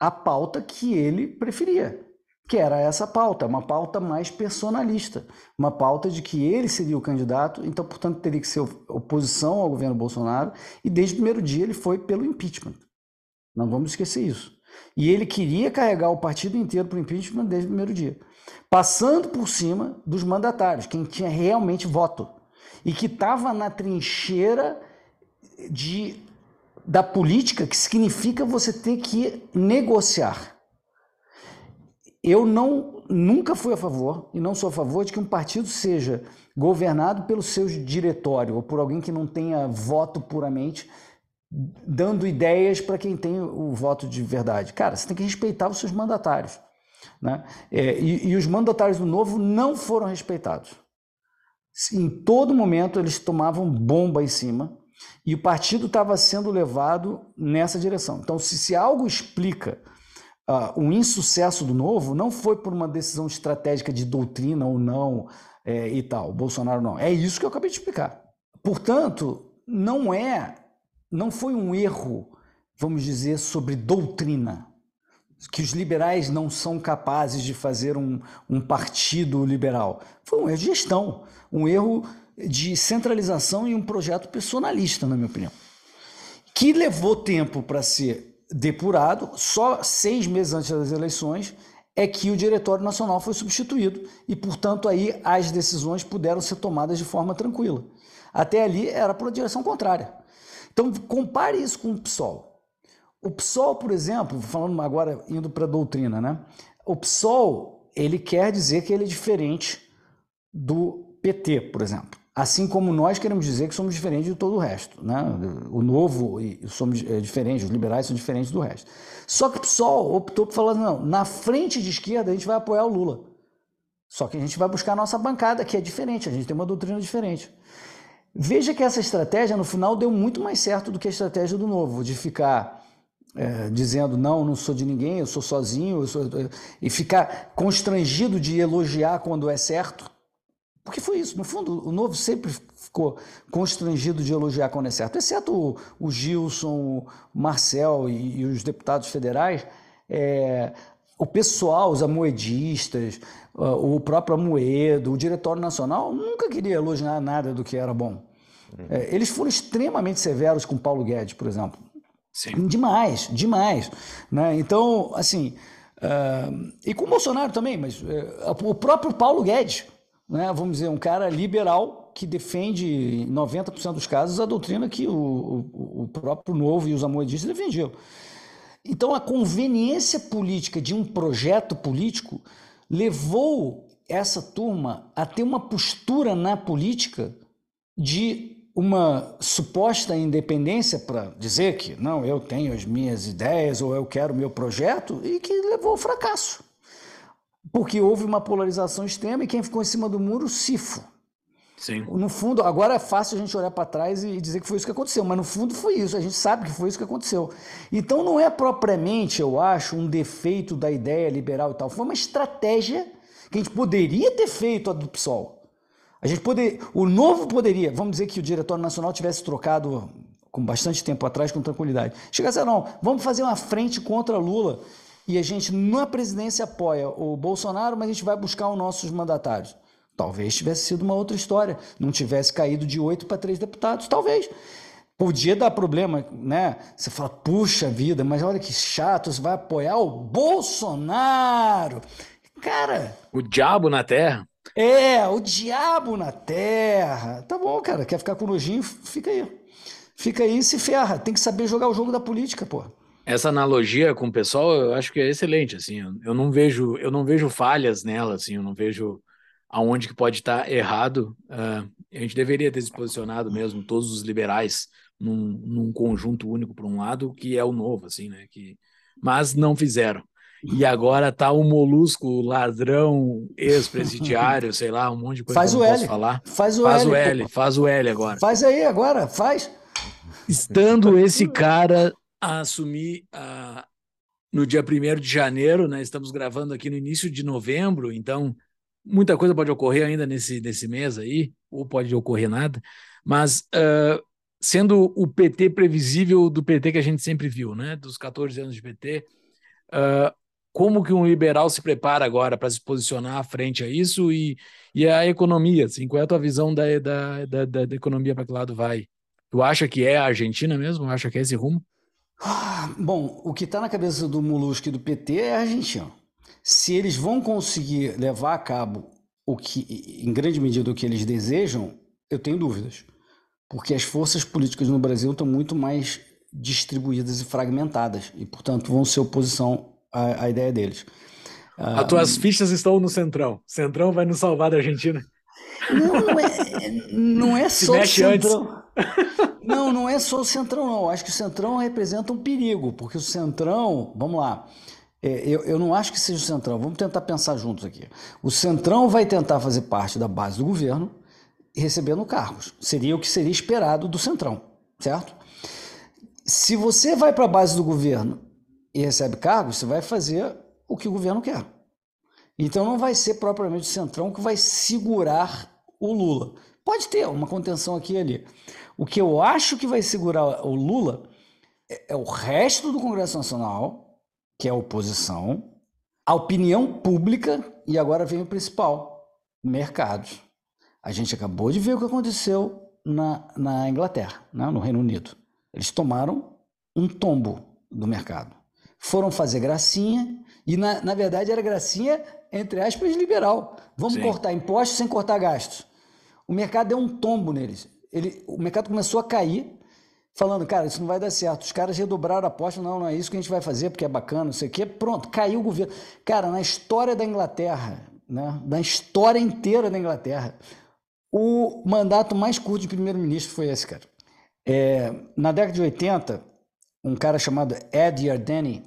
a pauta que ele preferia que era essa pauta, uma pauta mais personalista, uma pauta de que ele seria o candidato, então, portanto, teria que ser oposição ao governo Bolsonaro, e desde o primeiro dia ele foi pelo impeachment. Não vamos esquecer isso. E ele queria carregar o partido inteiro para o impeachment desde o primeiro dia, passando por cima dos mandatários, quem tinha realmente voto, e que estava na trincheira de, da política, que significa você ter que negociar eu não nunca fui a favor e não sou a favor de que um partido seja governado pelo seu diretório ou por alguém que não tenha voto puramente, dando ideias para quem tem o voto de verdade. Cara, você tem que respeitar os seus mandatários. Né? É, e, e os mandatários do Novo não foram respeitados. Em todo momento eles tomavam bomba em cima e o partido estava sendo levado nessa direção. Então, se, se algo explica uh, o insucesso do novo não foi por uma decisão estratégica de doutrina ou não é, e tal, Bolsonaro não. É isso que eu acabei de explicar. Portanto, não é, não foi um erro, vamos dizer, sobre doutrina, que os liberais não são capazes de fazer um, um partido liberal. Foi um erro de gestão, um erro de centralização e um projeto personalista, na minha opinião, que levou tempo para ser depurado, só seis meses antes das eleições, é que o Diretório Nacional foi substituído e, portanto, aí as decisões puderam ser tomadas de forma tranquila. Até ali era por direção contrária. Então, compare isso com o PSOL. O PSOL, por exemplo, falando agora indo para a doutrina, né? O PSOL, ele quer dizer que ele é diferente do PT, por exemplo. Assim como nós queremos dizer que somos diferentes de todo o resto. Né? O novo somos é, diferentes, os liberais são diferentes do resto. Só que o PSOL optou por falar: não, na frente de esquerda a gente vai apoiar o Lula. Só que a gente vai buscar a nossa bancada, que é diferente, a gente tem uma doutrina diferente. Veja que essa estratégia, no final, deu muito mais certo do que a estratégia do novo, de ficar é, dizendo não, não sou de ninguém, eu sou sozinho, eu sou... e ficar constrangido de elogiar quando é certo porque foi isso. No fundo, o Novo sempre ficou constrangido de elogiar quando é certo, exceto o, o Gilson, o Marcel e, e, os deputados federais, é, o pessoal, os amoedistas, o próprio Amoedo, o Diretório Nacional, nunca queria elogiar nada do que era bom. É, eles foram extremamente severos com Paulo Guedes, por exemplo. Sim. Demais, demais. Né? Então, assim, uh, e com o Bolsonaro também, mas uh, o próprio Paulo Guedes, né? vamos dizer, um cara liberal que defende, em 90% dos casos, a doutrina que o, o, próprio Novo e os amoedistas defendiam. Então, a conveniência política de um projeto político levou essa turma a ter uma postura na política de uma suposta independência para dizer que não, eu tenho as minhas ideias ou eu quero o meu projeto e que levou ao fracasso. Porque houve uma polarização extrema e quem ficou em cima do muro, Cifo. Sim. No fundo, agora é fácil a gente olhar para trás e dizer que foi isso que aconteceu, mas no fundo foi isso, a gente sabe que foi isso que aconteceu. Então não é propriamente, eu acho, um defeito da ideia liberal e tal, foi uma estratégia que a gente poderia ter feito a do PSOL. A gente poder, o novo poderia, vamos dizer que o Diretório Nacional tivesse trocado com bastante tempo atrás, com tranquilidade. Chegasse a não, vamos fazer uma frente contra Lula e a gente na presidência apoia o Bolsonaro, mas a gente vai buscar os nossos mandatários. Talvez tivesse sido uma outra história, não tivesse caído de oito para três deputados, talvez. Podia dar problema, né? Você fala, puxa vida, mas olha que chato, você vai apoiar o Bolsonaro. Cara. O diabo na terra. É, o diabo na terra. Tá bom, cara, quer ficar com nojinho? Fica aí. Fica aí e se ferra. Tem que saber jogar o jogo da política, pô. Essa analogia com o pessoal, eu acho que é excelente, assim. Eu não vejo, eu não vejo falhas nela, assim, eu não vejo aonde que pode estar errado. Uh, a gente deveria ter se posicionado mesmo, todos os liberais, num, num conjunto único por um lado, que é o novo, assim, né? Que, mas não fizeram. E agora tá o molusco, ladrão, ex-presidiário, sei lá, um monte de coisa faz que eu posso falar. Faz o faz L. o L, faz o L agora. Faz aí agora, faz. Estando esse cara a assumir a, no dia 1 de janeiro, né? Estamos gravando aqui no início de novembro, então muita coisa pode ocorrer ainda nesse, nesse mês aí, ou pode ocorrer nada, mas uh, sendo o PT previsível do PT que a gente sempre viu, né? Dos 14 anos de PT, uh, como que um liberal se prepara agora para se posicionar à frente a isso e, e a economia, assim, qual é a tua visão da, da, da, da, economia para que lado vai? Tu acha que é a Argentina mesmo? Acha que é esse rumo? Ah, bom, o que está na cabeça do Molusco e do PT é a Argentina. Se eles vão conseguir levar a cabo o que, em grande medida, o que eles desejam, eu tenho dúvidas. Porque as forças políticas no Brasil estão muito mais distribuídas e fragmentadas e, portanto, vão ser oposição a, a ideia deles. As uh, tuas fichas estão no Centrão. Centrão vai nos salvar da Argentina. Não, não é, não é só o Centrão. Não, não é só o Centrão, não. Acho que o Centrão representa um perigo, porque o Centrão, vamos lá, é, eu, eu não acho que seja o Centrão, vamos tentar pensar juntos aqui. O Centrão vai tentar fazer parte da base do governo recebendo cargos. Seria o que seria esperado do Centrão, certo? Se você vai para a base do governo e recebe cargos, você vai fazer o que o governo quer. Então não vai ser propriamente o Centrão que vai segurar o Lula. Pode ter uma contenção aqui e ali. O que eu acho que vai segurar o Lula é, é o resto do Congresso Nacional, que é a oposição, a opinião pública e agora vem o principal, mercados. A gente acabou de ver o que aconteceu na, na Inglaterra, né, no Reino Unido. Eles tomaram um tombo do mercado foram fazer gracinha, e na, na verdade era gracinha, entre aspas, liberal. Vamos Sim. cortar impostos sem cortar gastos. O mercado deu um tombo neles. Ele, o mercado começou a cair, falando, cara, isso não vai dar certo. Os caras redobraram a aposta, não, não é isso que a gente vai fazer, porque é bacana, não sei o quê. Pronto, caiu o governo. Cara, na história da Inglaterra, né, na história inteira da Inglaterra, o mandato mais curto de primeiro-ministro foi esse, cara. É, na década de 80, um cara chamado Ed Yardeni,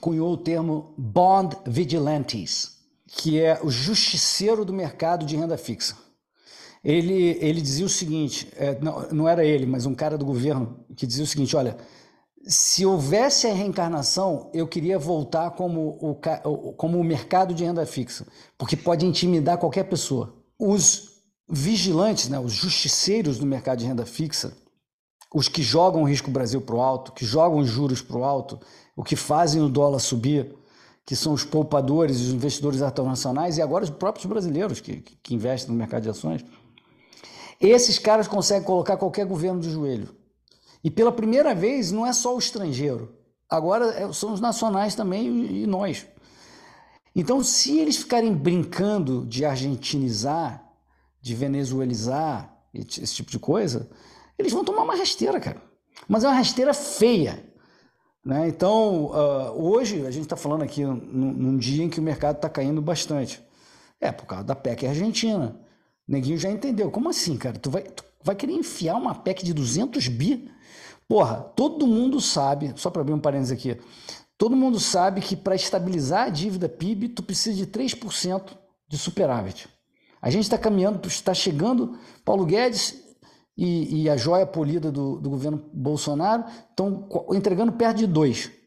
cunhou o termo bond vigilantes, que é o justiceiro do mercado de renda fixa. Ele, ele dizia o seguinte: é, não, não era ele, mas um cara do governo que dizia o seguinte: olha, se houvesse a reencarnação, eu queria voltar como o, como o mercado de renda fixa, porque pode intimidar qualquer pessoa. Os vigilantes, né, os justiceiros do mercado de renda fixa, os que jogam o risco Brasil para o alto, que jogam os juros para o alto, o que fazem o dólar subir, que são os poupadores, os investidores internacionais e agora os próprios brasileiros que, que investem no mercado de ações, esses caras conseguem colocar qualquer governo de joelho. E pela primeira vez não é só o estrangeiro, agora é, são os nacionais também e nós. Então, se eles ficarem brincando de argentinizar, de venezuelizar, esse tipo de coisa, eles vão tomar uma rasteira, cara. Mas é uma rasteira feia. Né? Então, uh, hoje, a gente está falando aqui num, num, dia em que o mercado está caindo bastante. É, por causa da PEC argentina. Neguinho já entendeu. Como assim, cara? Tu vai, tu vai querer enfiar uma PEC de 200 bi? Porra, todo mundo sabe, só para abrir um parênteses aqui, todo mundo sabe que para estabilizar a dívida PIB, tu precisa de 3% de superávit. A gente está caminhando, está chegando, Paulo Guedes e, e a joia polida do, do governo Bolsonaro estão entregando perto de 2%.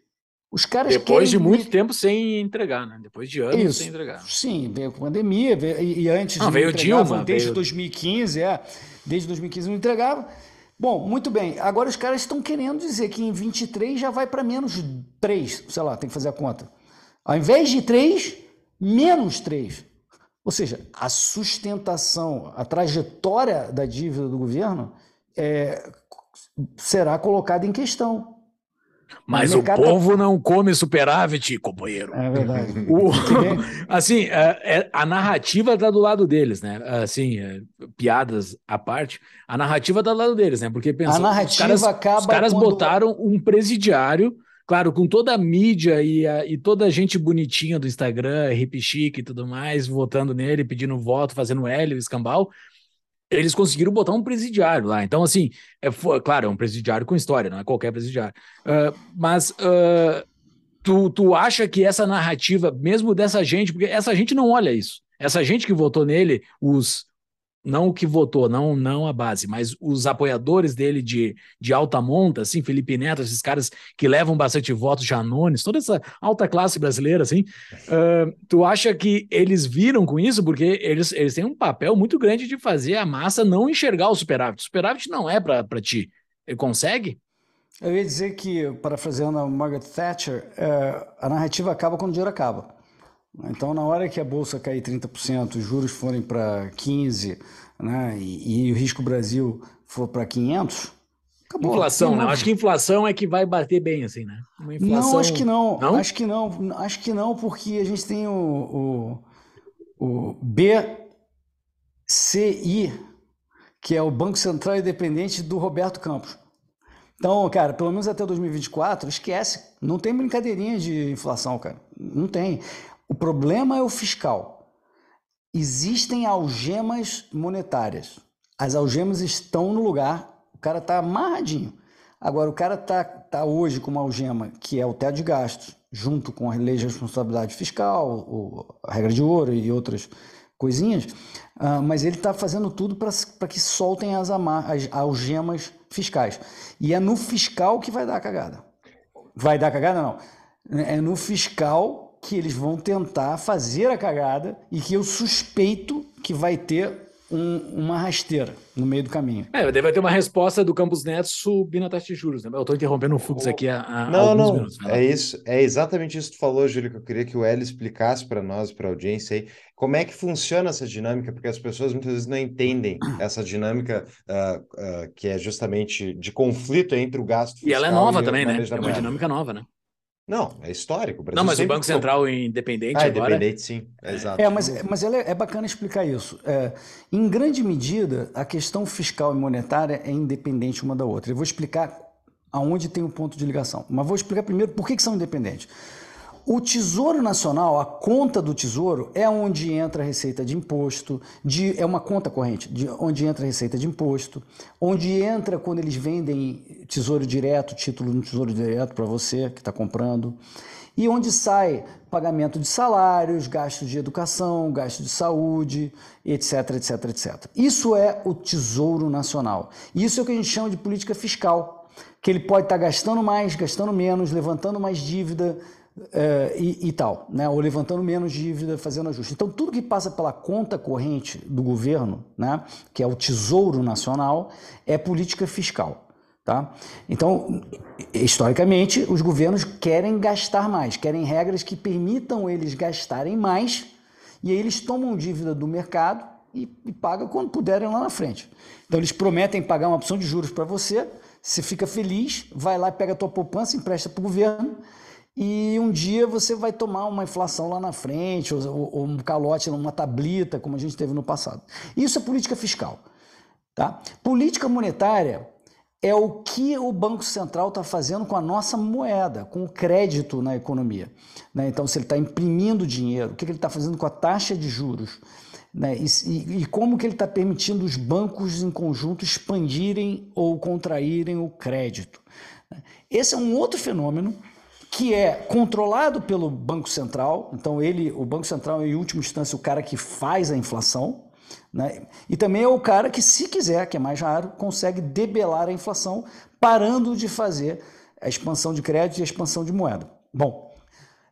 Os caras Depois querem... de muito tempo sem entregar, né? Depois de anos Isso. sem entregar. Sim, veio a pandemia, veio, e, e, antes não, veio Dilma, desde veio... 2015, é. Desde 2015 não entregava. Bom, muito bem. Agora os caras estão querendo dizer que em 23 já vai para menos 3, sei lá, tem que fazer a conta. Ao invés de 3, menos 3. Ou seja, a sustentação, a trajetória da dívida do governo é, será colocada em questão. Mas o, povo tá... não come superávit, companheiro. É verdade. O... assim, é, é, a narrativa está do lado deles, né? Assim, é, piadas à parte, a narrativa está do lado deles, né? Porque pensa, a narrativa os caras, acaba os caras quando... botaram um presidiário, claro, com toda a mídia e, a, e toda a gente bonitinha do Instagram, hip chique e tudo mais, votando nele, pedindo voto, fazendo L, o escambau eles conseguiram botar um presidiário lá. Então, assim, é, claro, é um presidiário com história, não é qualquer presidiário. Uh, mas uh, tu, tu acha que essa narrativa, mesmo dessa gente, porque essa gente não olha isso. Essa gente que votou nele, os não o que votou, não, não a base, mas os apoiadores dele de, de alta monta, assim, Felipe Neto, esses caras que levam bastante votos, Janones, toda essa alta classe brasileira, assim, uh, tu acha que eles viram com isso? Porque eles, eles têm um papel muito grande de fazer a massa não enxergar o superávit. O superávit não é para ti. Ele consegue? Eu ia dizer que, parafraseando a Margaret Thatcher, é, a narrativa acaba quando o dinheiro acaba. Então, na hora que a bolsa cair 30%, os juros forem para 15%, né, e, e, o risco Brasil for para 500%, acabou. Inflação, né? Acho que inflação é que vai bater bem, assim, né? Inflação... Não, acho que não. não. Acho que não. Acho que não, porque a gente tem o, o, o BCI, que é o Banco Central Independente do Roberto Campos. Então, cara, pelo menos até 2024, esquece. Não tem brincadeirinha de inflação, cara. Não tem. O problema é o fiscal. Existem algemas monetárias. As algemas estão no lugar, o cara está amarradinho. Agora, o cara está tá hoje com uma algema que é o teto de gastos, junto com a lei de responsabilidade fiscal, a regra de ouro e outras coisinhas, uh, mas ele está fazendo tudo para que soltem as, as algemas fiscais. E é no fiscal que vai dar a cagada. Vai dar a cagada, não. É no fiscal que eles vão tentar fazer a cagada e que eu suspeito que vai ter um, uma rasteira no meio do caminho. É, vai ter uma resposta do Campos Neto subindo a taxa de juros. Né? Eu estou interrompendo o fluxo aqui há, não, não. minutos. Né? É isso, é exatamente isso que tu falou, Júlio, que eu queria que o Hélio explicasse para nós, para a audiência aí, como é que funciona essa dinâmica, porque as pessoas muitas vezes não entendem essa dinâmica uh, uh, que é justamente de conflito entre o gasto fiscal e ela é nova também, né? É uma dinâmica nova, né? Não, é histórico. não, mas o Banco Central independente ah, agora... independente, sim. É, exato. É, mas, mas ela é, é bacana explicar isso. É, em grande medida, a questão fiscal e monetária é independente uma da outra. Eu vou explicar aonde tem o um ponto de ligação. Mas vou explicar primeiro por que, que são independentes. O Tesouro Nacional, a conta do Tesouro, é onde entra a receita de imposto, de, é uma conta corrente, de, onde entra a receita de imposto, onde entra quando eles vendem Tesouro Direto, título no Tesouro Direto para você que está comprando, e onde sai pagamento de salários, gastos de educação, gastos de saúde, etc, etc, etc. Isso é o Tesouro Nacional. Isso é o que a gente chama de política fiscal. que ele pode estar tá gastando mais, gastando menos, levantando mais dívida uh, e, e, tal, né? ou levantando menos dívida, fazendo ajuste. Então, tudo que passa pela conta corrente do governo, né? que é o Tesouro Nacional, é política fiscal. Tá? Então, historicamente, os governos querem gastar mais, querem regras que permitam eles gastarem mais, e aí eles tomam dívida do mercado e, e pagam quando puderem lá na frente. Então, eles prometem pagar uma opção de juros para você, você fica feliz, vai lá, pega a tua poupança, empresta para o governo, e um dia você vai tomar uma inflação lá na frente, ou, ou um calote numa tablita, como a gente teve no passado. Isso é política fiscal. Tá? Política monetária é o que o Banco Central está fazendo com a nossa moeda, com o crédito na economia. Né? Então, se ele está imprimindo dinheiro, o que ele está fazendo com a taxa de juros? Né? E, e, e, como que ele está permitindo os bancos em conjunto expandirem ou contraírem o crédito? Né? Esse é um outro fenômeno que é controlado pelo Banco Central. Então, ele, o Banco Central, é, em última instância, o cara que faz a inflação. Né? E também é o cara que, se quiser, que é mais raro, consegue debelar a inflação, parando de fazer a expansão de crédito e a expansão de moeda. Bom,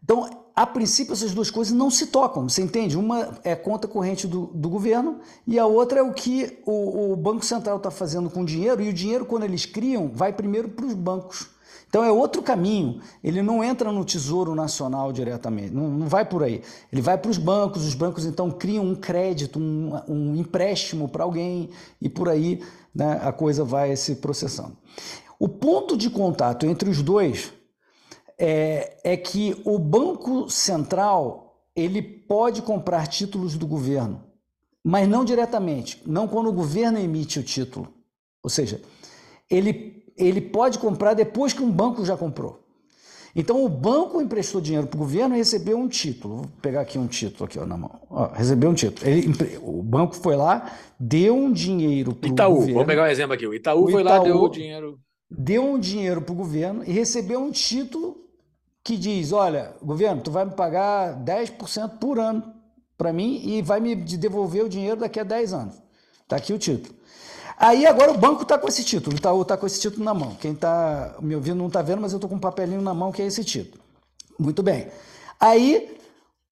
então, a princípio, essas duas coisas não se tocam, você entende? Uma é conta corrente do, do governo e a outra é o que o, o Banco Central está fazendo com o dinheiro, e o dinheiro, quando eles criam, vai primeiro para os bancos. Então é outro caminho. Ele não entra no Tesouro Nacional diretamente, não, não vai por aí. Ele vai para os bancos, os bancos então criam um crédito, um, um empréstimo para alguém e por aí né, a coisa vai se processando. O ponto de contato entre os dois é, é que o Banco Central ele pode comprar títulos do governo, mas não diretamente, não quando o governo emite o título. Ou seja, ele ele pode comprar depois que um banco já comprou. Então o banco emprestou dinheiro para o governo e recebeu um título. Vou pegar aqui um título aqui ó, na mão. Ó, recebeu um título. Ele, o banco foi lá, deu um dinheiro para o Itaú, governo. vamos pegar um exemplo aqui. O Itaú o foi Itaú lá, deu o dinheiro. Deu um dinheiro para o governo e recebeu um título que diz: olha, governo, tu vai me pagar 10% por ano para mim e vai me devolver o dinheiro daqui a 10 anos. Está aqui o título. Aí agora o banco está com esse título, Itaú está com esse título na mão. Quem está me ouvindo não está vendo, mas eu estou com um papelinho na mão que é esse título. Muito bem. Aí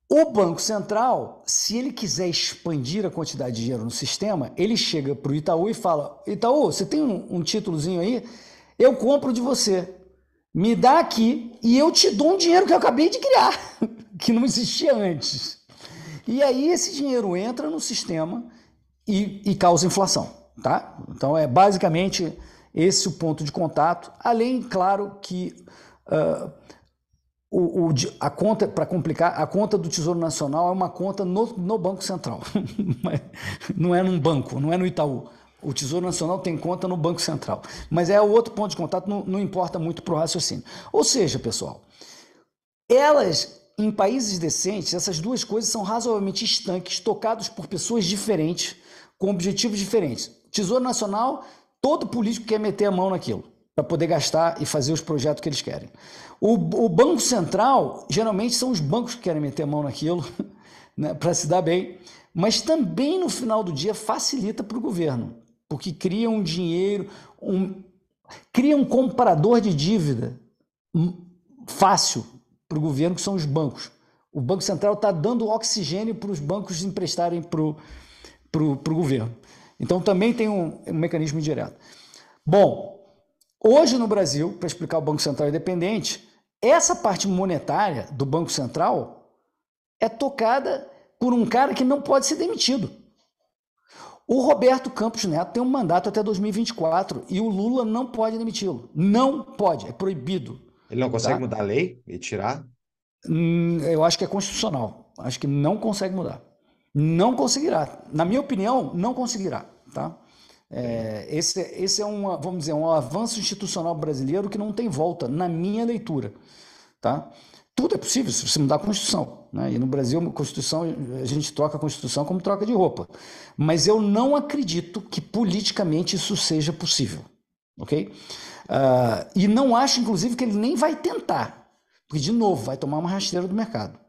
o Banco Central, se ele quiser expandir a quantidade de dinheiro no sistema, ele chega para o Itaú e fala: Itaú, você tem um, um títulozinho aí? Eu compro de você. Me dá aqui e eu te dou um dinheiro que eu acabei de criar, que não existia antes. E aí esse dinheiro entra no sistema e, e causa inflação. Tá? Então é basicamente esse o ponto de contato, além, claro, que uh, o, o, a conta, para complicar, a conta do Tesouro Nacional é uma conta no, no Banco Central, não é num banco, não é no Itaú. O Tesouro Nacional tem conta no Banco Central. Mas é outro ponto de contato, não, não importa muito para o raciocínio. Ou seja, pessoal, elas, em países decentes, essas duas coisas são razoavelmente estanques, tocados por pessoas diferentes, com objetivos diferentes. Tesouro Nacional, todo político quer meter a mão naquilo para poder gastar e fazer os projetos que eles querem. O, o, Banco Central, geralmente são os bancos que querem meter a mão naquilo né, para se dar bem, mas também no final do dia facilita para o governo, porque cria um dinheiro, um, cria um comprador de dívida fácil para o governo, que são os bancos. O Banco Central está dando oxigênio para os bancos emprestarem para o governo. Então também tem um, um mecanismo indireto. Bom, hoje no Brasil, para explicar o Banco Central independente, essa parte monetária do Banco Central é tocada por um cara que não pode ser demitido. O Roberto Campos Neto tem um mandato até 2024 e o Lula não pode demiti-lo. Não pode, é proibido. Ele não consegue tá? mudar a lei e tirar? Hum, eu acho que é constitucional. Acho que não consegue mudar. Não conseguirá. Na minha opinião, não conseguirá. Tá? É, esse, esse é um, vamos dizer, um avanço institucional brasileiro que não tem volta, na minha leitura. Tá? Tudo é possível se você mudar a Constituição. Né? E no Brasil, a Constituição, a gente troca a Constituição como troca de roupa. Mas eu não acredito que politicamente isso seja possível. Ok? Uh, e não acho, inclusive, que ele nem vai tentar. Porque, de novo, vai tomar uma rasteira do mercado.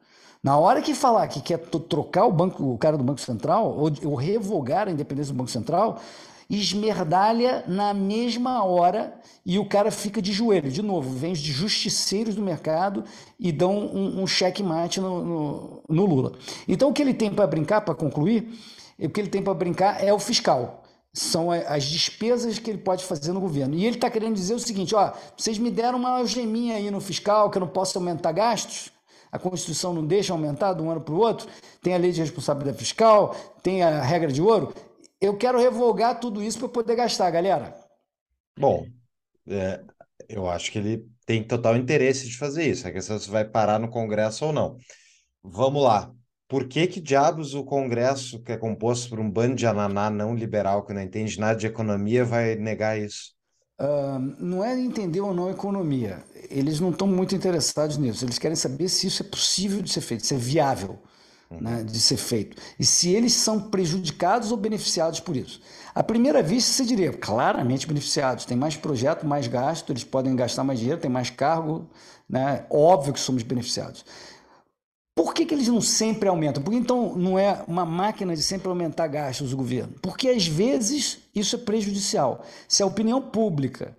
Na hora que falar que quer trocar o banco, o cara do Banco Central, ou, ou revogar a independência do Banco Central, esmerdalha na mesma hora e o cara fica de joelho. De novo, vem os justiceiros do mercado e dão um, um checkmate no, no, no Lula. Então, o que ele tem para brincar, para concluir, o que ele tem para brincar é o fiscal são as despesas que ele pode fazer no governo. E ele está querendo dizer o seguinte: ó, vocês me deram uma algeminha aí no fiscal que eu não posso aumentar gastos. A Constituição não deixa aumentar de um ano para o outro. Tem a lei de responsabilidade fiscal, tem a regra de ouro. Eu quero revogar tudo isso para poder gastar, galera. Bom, é, eu acho que ele tem total interesse de fazer isso. A questão é se vai parar no Congresso ou não. Vamos lá por que que diabos o Congresso, que é composto por um bando de ananá não liberal que não entende nada de economia, vai negar isso? Uh, não é entender ou não economia. Eles não estão muito interessados nisso. Eles querem saber se isso é possível de ser feito, se é viável uhum. né, de ser feito. E se eles são prejudicados ou beneficiados por isso. À primeira vista, você diria, claramente beneficiados. Tem mais projeto, mais gasto, eles podem gastar mais dinheiro, tem mais cargo. Né? Óbvio que somos beneficiados. Por que, que eles não sempre aumentam? Porque então não é uma máquina de sempre aumentar gastos do governo? Porque às vezes isso é prejudicial. Se a opinião pública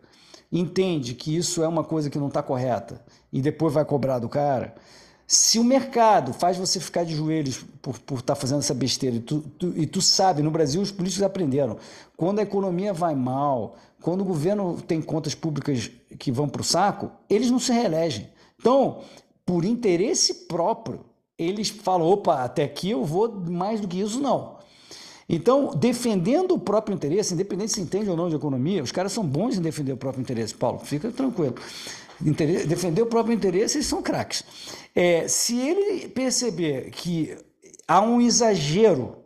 entende que isso é uma coisa que não está correta e depois vai cobrar do cara, se o mercado faz você ficar de joelhos por estar por tá fazendo essa besteira, e tu, tu, e tu sabe, no Brasil os políticos aprenderam, quando a economia vai mal, quando o governo tem contas públicas que vão para o saco, eles não se reelegem. Então, por interesse próprio, eles falam: opa, até aqui eu vou mais do que isso, não. Então, defendendo o próprio interesse, independente se entende ou não de economia, os caras são bons em defender o próprio interesse, Paulo, fica tranquilo. defender o próprio interesse, eles são craques. É, se ele perceber que há um exagero,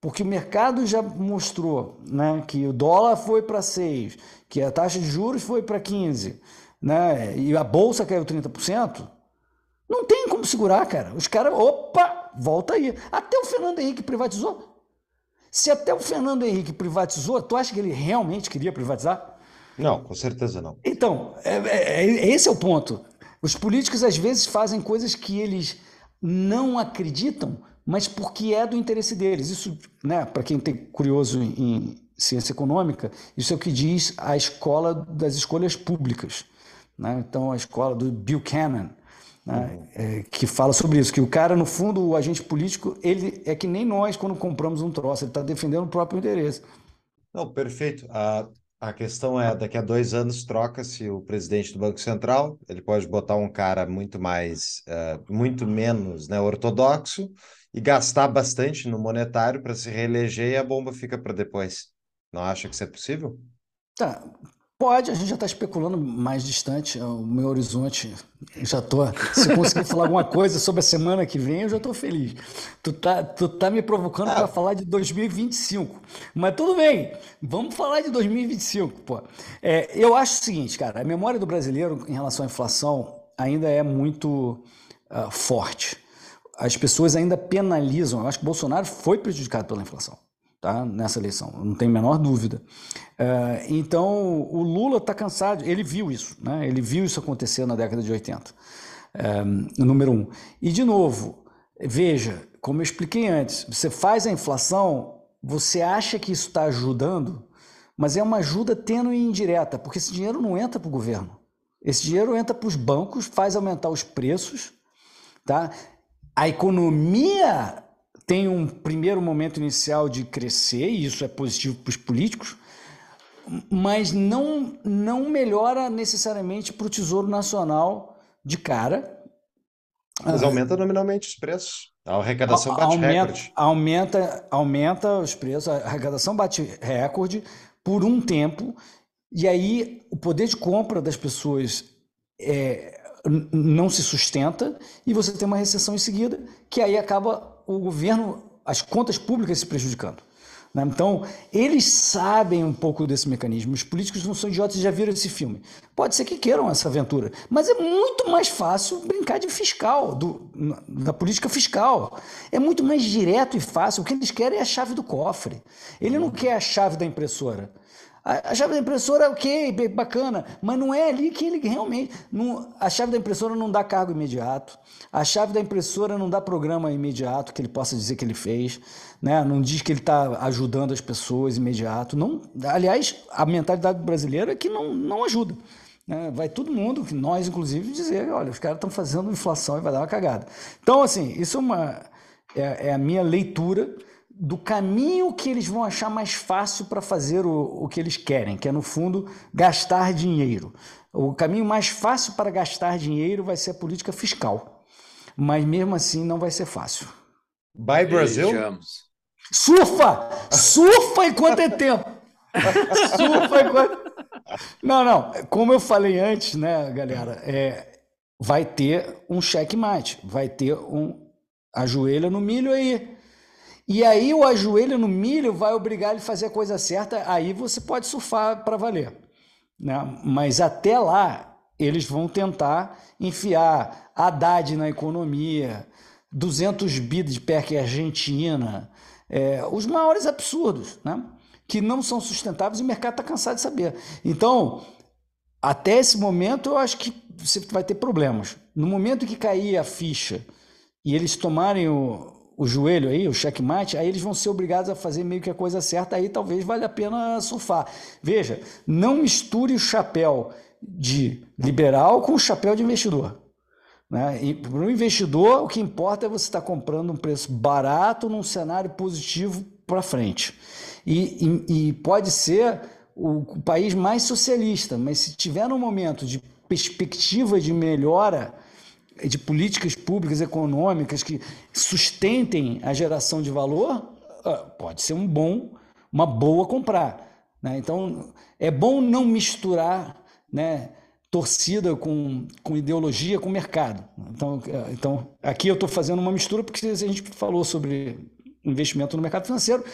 porque o mercado já mostrou né, que o dólar foi para 6, que a taxa de juros foi para 15, né, e a bolsa caiu 30%, não tem como segurar, cara. Os caras, opa, volta aí. Até o Fernando Henrique privatizou. Se até o Fernando Henrique privatizou, tu acha que ele realmente queria privatizar? Não, com certeza não. Então, é, é, é, esse é o ponto. Os políticos às vezes fazem coisas que eles não acreditam, mas porque é do interesse deles. Isso, né, para quem tem curioso em ciência econômica, isso é o que diz a escola das escolhas públicas. Né? Então, a escola do Buchanan né, é, que fala sobre isso, que o cara, no fundo, o agente político, ele é que nem nós quando compramos um troço, ele está defendendo o próprio interesse. Não, perfeito. A, a questão é, daqui a dois anos troca-se o presidente do Banco Central, ele pode botar um cara muito mais, uh, muito menos né, ortodoxo e gastar bastante no monetário para se reeleger e a bomba fica para depois. Não acha que isso é possível? Tá, Pode, a gente já está especulando mais distante, é o meu horizonte. Já tô. Se conseguir falar alguma coisa sobre a semana que vem, eu já estou feliz. Tu tá, tu tá me provocando ah. para falar de 2025. Mas tudo bem, vamos falar de 2025, pô. É, eu acho o seguinte, cara, a memória do brasileiro em relação à inflação ainda é muito uh, forte. As pessoas ainda penalizam. Eu acho que o Bolsonaro foi prejudicado pela inflação tá? nessa eleição, não tem a menor dúvida. Uh, então, o Lula está cansado, ele viu isso, né? ele viu isso acontecer na década de 80, uh, é, número um. E, de novo, veja, como eu expliquei antes, você faz a inflação, você acha que isso está ajudando, mas é uma ajuda tênue e indireta, porque esse dinheiro não entra para o governo. Esse dinheiro entra para os bancos, faz aumentar os preços, tá? A economia tem um primeiro momento inicial de crescer, e isso é positivo para os políticos, mas não, não melhora necessariamente para o Tesouro Nacional de cara. Mas aumenta nominalmente os preços. A arrecadação bate aumenta, recorde. Aumenta, aumenta os preços, a arrecadação bate recorde por um tempo, e aí o poder de compra das pessoas é, não se sustenta, e você tem uma recessão em seguida, que aí acaba o governo, as contas públicas se prejudicando. Né? Então, eles sabem um pouco desse mecanismo. Os políticos não são idiotas, já viram esse filme. Pode ser que queiram essa aventura, mas é muito mais fácil brincar de fiscal, do, da política fiscal. É muito mais direto e fácil. O que eles querem é a chave do cofre. Ele não quer a chave da impressora. A, chave da impressora, ok, bacana, mas não é ali que ele realmente. Não, a chave da impressora não dá cargo imediato, a chave da impressora não dá programa imediato que ele possa dizer que ele fez, né? não diz que ele está ajudando as pessoas imediato. Não, aliás, a mentalidade brasileira é que não, não ajuda. Né? Vai todo mundo, nós inclusive, dizer: olha, os caras estão fazendo inflação e vai dar uma cagada. Então, assim, isso é, uma, é, é a minha leitura do caminho que eles vão achar mais fácil para fazer o, o que eles querem, que é, no fundo, gastar dinheiro. O caminho mais fácil para gastar dinheiro vai ser a política fiscal. Mas mesmo assim não vai ser fácil. By Brasil? Surfa! Surfa enquanto é tempo! Surfa enquanto. Não, não. Como eu falei antes, né, galera? É, vai ter um checkmate, vai ter um ajoelha no milho aí. E aí o ajoelho no milho vai obrigar ele a fazer a coisa certa, aí você pode surfar para valer. Né? Mas até lá, eles vão tentar enfiar Haddad na economia, 200 bi de PEC Argentina, é, os maiores absurdos, né? que não são sustentáveis e o mercado está cansado de saber. Então, até esse momento, eu acho que você vai ter problemas. No momento que cair a ficha e eles tomarem o, o joelho aí, o checkmate, aí eles vão ser obrigados a fazer meio que a coisa certa, aí talvez valha a pena surfar. Veja, não misture o chapéu de liberal com o chapéu de investidor. Né? E para o investidor, o que importa é você estar comprando um preço barato num cenário positivo para frente. E, e, e, pode ser o, o país mais socialista, mas se tiver um momento de perspectiva de melhora de políticas públicas econômicas que sustentem a geração de valor, ah, pode ser um bom, uma boa comprar. Né? Então, é bom não misturar né, torcida com, com ideologia, com mercado. Então, é, então aqui eu estou fazendo uma mistura porque a gente falou sobre investimento no mercado financeiro,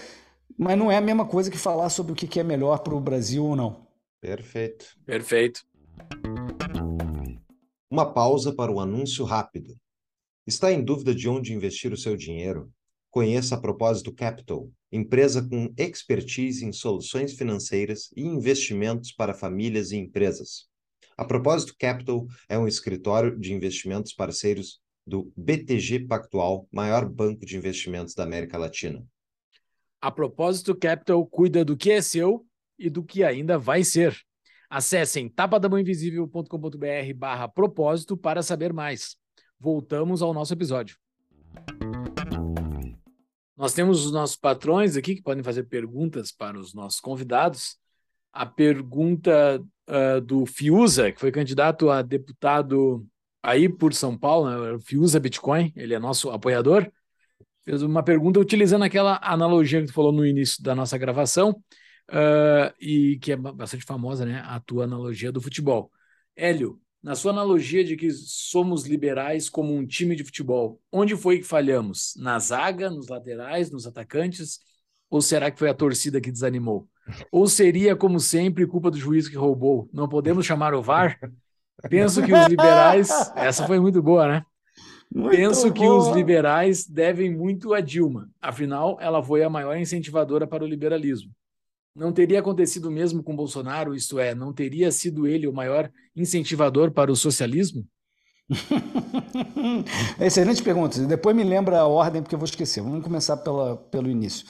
mas não é a mesma coisa que falar sobre o que é melhor para o Brasil ou não. Perfeito. Perfeito. Uma pausa para o anúncio rápido. Está em dúvida de onde investir o seu dinheiro? Conheça a Propósito Capital, empresa com expertise em soluções financeiras e investimentos para famílias e empresas. A Propósito Capital é um escritório de investimentos parceiros do BTG Pactual, maior banco de investimentos da América Latina. A Propósito Capital cuida do que é seu e do que ainda vai ser. Acessem tapadamãoinvisível.com.br barra propósito para saber mais. Voltamos ao nosso episódio. Nós temos os nossos patrões aqui que podem fazer perguntas para os nossos convidados. A pergunta uh, do Fiuza, que foi candidato a deputado aí por São Paulo, né? Fiuza Bitcoin, ele é nosso apoiador, fez uma pergunta utilizando aquela analogia que tu falou no início da nossa gravação, uh, e que é bastante famosa, né? A tua analogia do futebol. Hélio, na sua analogia de que somos liberais como um time de futebol, onde foi que falhamos? Na zaga, nos laterais, nos atacantes? Ou será que foi a torcida que desanimou? Ou seria, como sempre, culpa do juiz que roubou? Não podemos chamar o VAR? Penso que os liberais. Essa foi muito boa, né? Muito Penso que os liberais devem muito a Dilma. Afinal, ela foi a maior incentivadora para o liberalismo não teria acontecido mesmo com Bolsonaro, isto é, não teria sido ele o maior incentivador para o socialismo? Excelente pergunta. Depois me lembra a ordem, porque eu vou esquecer. Vamos começar pela, pelo início.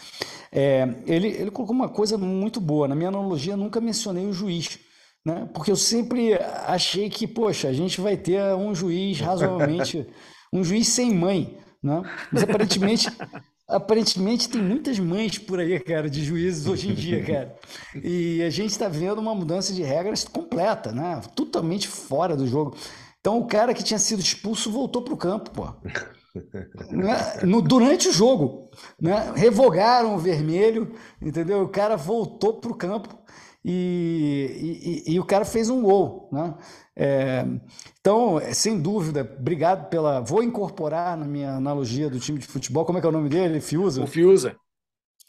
É, ele, ele colocou uma coisa muito boa. Na minha analogia, nunca mencionei o juiz. Né? Porque eu sempre achei que, poxa, a gente vai ter um juiz razoavelmente. um juiz sem mãe. Né? Mas aparentemente aparentemente tem muitas mães por aí, cara, de juízes hoje em dia, cara. E a gente está vendo uma mudança de regras completa, né? Totalmente fora do jogo. Então o cara que tinha sido expulso voltou para o campo, pô. Né? no, durante o jogo, né? revogaram o vermelho, entendeu? O cara voltou para o campo e, e, e, o cara fez um gol, né? É, então, sem dúvida, obrigado pela. Vou incorporar na minha analogia do time de futebol. Como é que é o nome dele? Fiuza? O Fiuza.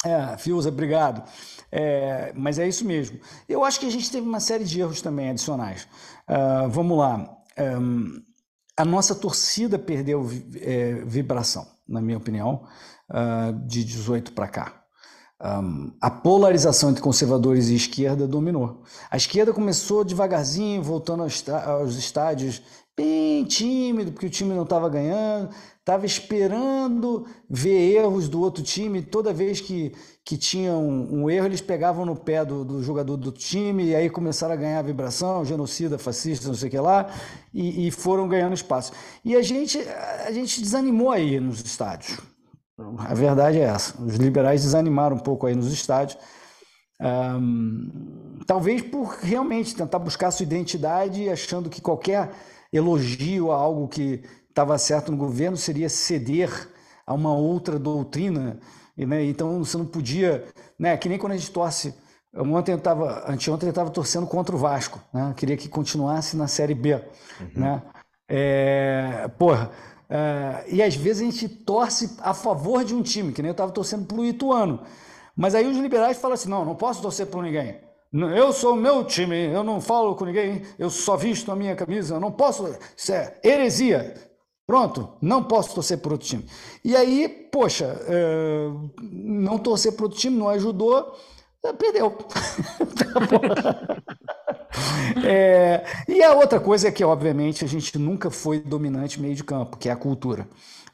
É, Fiuza, obrigado. É, mas é isso mesmo. Eu acho que a gente teve uma série de erros também adicionais. Uh, vamos lá. Um, a nossa torcida perdeu é, vibração, na minha opinião, uh, de 18 para cá. Um, a polarização entre conservadores e esquerda dominou. A esquerda começou devagarzinho, voltando aos estádios, bem tímido, porque o time não estava ganhando, estava esperando ver erros do outro time. Toda vez que, que tinha um, um erro, eles pegavam no pé do, do, jogador do time e aí começaram a ganhar vibração, genocida, fascista, não sei o que lá, e, e foram ganhando espaço. E a gente, a gente desanimou aí nos estádios. A verdade é essa. Os liberais desanimaram um pouco aí nos estádios. Um, talvez por realmente tentar buscar sua identidade, achando que qualquer elogio a algo que estava certo no governo seria ceder a uma outra doutrina. Né? Então você não podia, né? que nem quando a gente torce. Ontem eu estava, anteontem eu estava torcendo contra o Vasco, né? queria que continuasse na Série B. Uhum. Né? É, porra, é, e às vezes a gente torce a favor de um time, que nem eu estava torcendo para o Ituano. Mas aí os liberais falam assim: não, não posso torcer para ninguém. Eu sou o meu time, eu não falo com ninguém, eu só visto a minha camisa, eu não posso. Isso é heresia. Pronto, não posso torcer para outro time. E aí, poxa, é, não torcer para outro time não ajudou, é, perdeu. é, e a outra coisa é que, obviamente, a gente nunca foi dominante meio de campo, que é a cultura.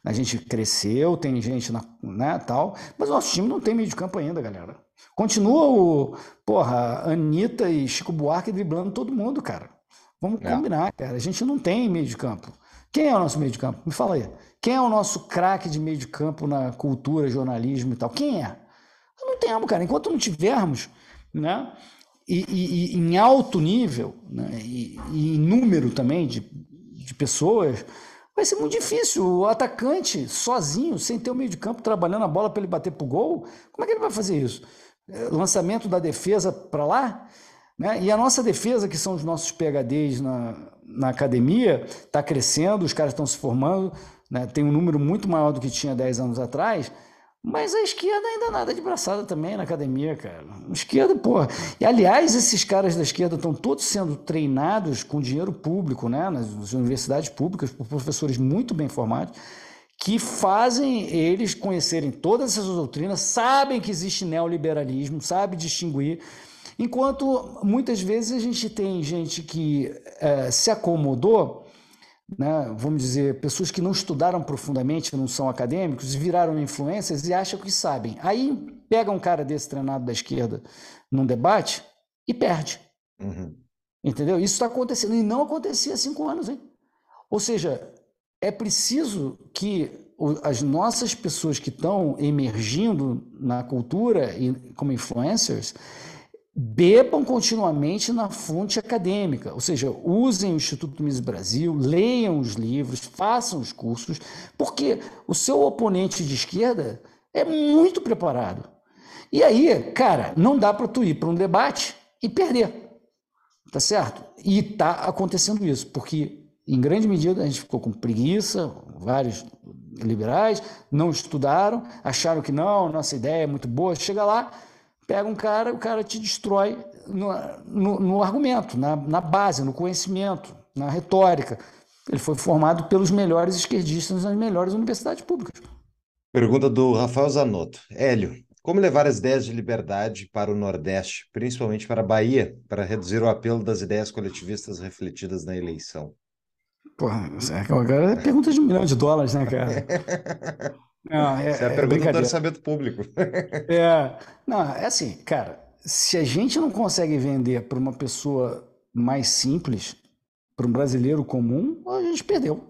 A gente cresceu, tem gente na, né, tal, mas o nosso time não tem meio de campo ainda, galera. Continua o, porra, Anitta e Chico Buarque driblando todo mundo, cara. Vamos é. combinar, cara. A gente não tem meio de campo. Quem é o nosso meio de campo? Me fala aí. Quem é o nosso craque de meio de campo na cultura, jornalismo e tal? Quem é? Não temos, cara. Enquanto não tivermos, né? E, e, e em alto nível, né? E, e, em número também de, de pessoas, vai ser muito difícil. O atacante, sozinho, sem ter o meio de campo, trabalhando a bola para ele bater para o gol, como é que ele vai fazer isso? É, lançamento da defesa para lá. Né? E a nossa defesa, que são os nossos PHDs na, na academia, está crescendo, os caras estão se formando, né? tem um número muito maior do que tinha 10 anos atrás. Mas a esquerda ainda nada de braçada também na academia, cara. A esquerda, porra. E aliás, esses caras da esquerda estão todos sendo treinados com dinheiro público, né? Nas universidades públicas, por professores muito bem formados que fazem eles conhecerem todas essas doutrinas, sabem que existe neoliberalismo, sabe distinguir, enquanto muitas vezes a gente tem gente que é, se acomodou, né, vamos dizer, pessoas que não estudaram profundamente, não são acadêmicos, viraram influências e acham que sabem. Aí pega um cara desse treinado da esquerda num debate e perde. Uhum. Entendeu? Isso está acontecendo. E não acontecia há cinco anos, hein? Ou seja, é preciso que as nossas pessoas que estão emergindo na cultura e como influencers bebam continuamente na fonte acadêmica, ou seja, usem o Instituto Mises Brasil, leiam os livros, façam os cursos, porque o seu oponente de esquerda é muito preparado. E aí, cara, não dá para tu ir para um debate e perder. Tá certo? E tá acontecendo isso, porque em grande medida, a gente ficou com preguiça, vários liberais não estudaram, acharam que não, nossa ideia é muito boa. Chega lá, pega um cara, o cara te destrói no, no, no argumento, na, na base, no conhecimento, na retórica. Ele foi formado pelos melhores esquerdistas nas melhores universidades públicas. Pergunta do Rafael Zanotto. Hélio, como levar as ideias de liberdade para o Nordeste, principalmente para a Bahia, para reduzir o apelo das ideias coletivistas refletidas na eleição? Porra, agora é pergunta de um milhão de dólares, né, cara? Não, é, Isso é a é pergunta do orçamento público. É, não, é assim, cara, se a gente não consegue vender para uma pessoa mais simples, para um brasileiro comum, a gente perdeu.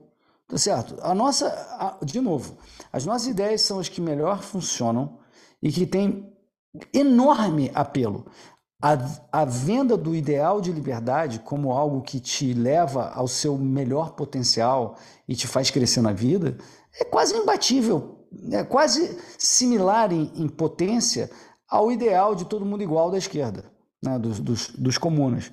Tá certo? A nossa, a, de novo, as nossas ideias são as que melhor funcionam e que têm enorme apelo a, a venda do ideal de liberdade como algo que te leva ao seu melhor potencial e te faz crescer na vida é quase imbatível, é quase similar em, em potência ao ideal de todo mundo igual da esquerda, né, dos, dos, dos comunas.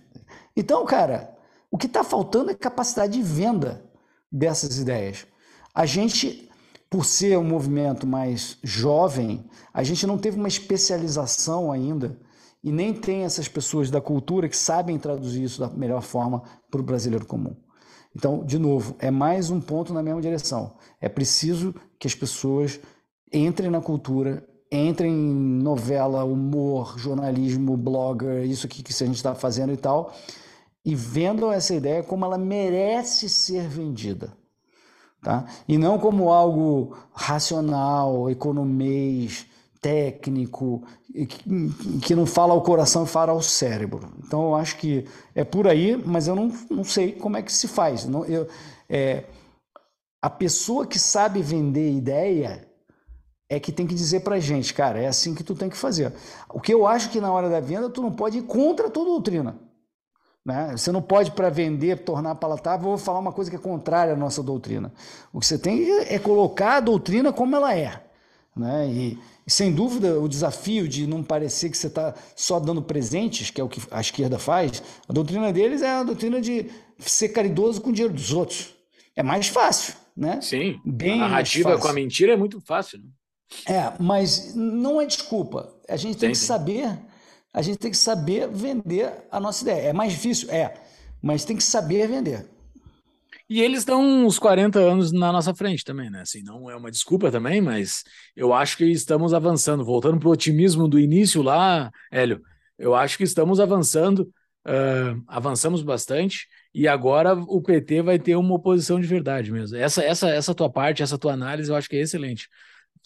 Então, cara, o que está faltando é capacidade de venda dessas ideias. A gente, por ser um movimento mais jovem, a gente não teve uma especialização ainda e nem tem essas pessoas da cultura que sabem traduzir isso da melhor forma para o brasileiro comum. Então, de novo, é mais um ponto na mesma direção. É preciso que as pessoas entrem na cultura, entra em novela, humor, jornalismo, blogger, isso aqui que a gente está fazendo e tal, e vendo essa ideia como ela merece ser vendida. Tá? E não como algo racional, economês, técnico, que não fala ao coração e fala ao cérebro. Então eu acho que é por aí, mas eu não, não sei como é que se faz. Não, eu, é, a pessoa que sabe vender ideia é que tem que dizer pra gente, cara, é assim que tu tem que fazer. O que eu acho que na hora da venda tu não pode ir contra a tua doutrina. Né? Você não pode, para vender, tornar palatável, vou falar uma coisa que é contrária à nossa doutrina. O que você tem é colocar a doutrina como ela é. Né? E, sem dúvida, o desafio de não parecer que você está só dando presentes, que é o que a esquerda faz, a doutrina deles é a doutrina de ser caridoso com o dinheiro dos outros. É mais fácil, né? Sim. Bem a narrativa com a mentira é muito fácil. Né? É, mas não é desculpa. A gente tem sim, que sim. saber a gente tem que saber vender a nossa ideia. É mais difícil? É, mas tem que saber vender. E eles estão uns 40 anos na nossa frente também, né? Assim, não é uma desculpa também, mas eu acho que estamos avançando. Voltando para o otimismo do início lá, Hélio, eu acho que estamos avançando, uh, avançamos bastante, e agora o PT vai ter uma oposição de verdade mesmo. Essa, essa, essa tua parte, essa tua análise, eu acho que é excelente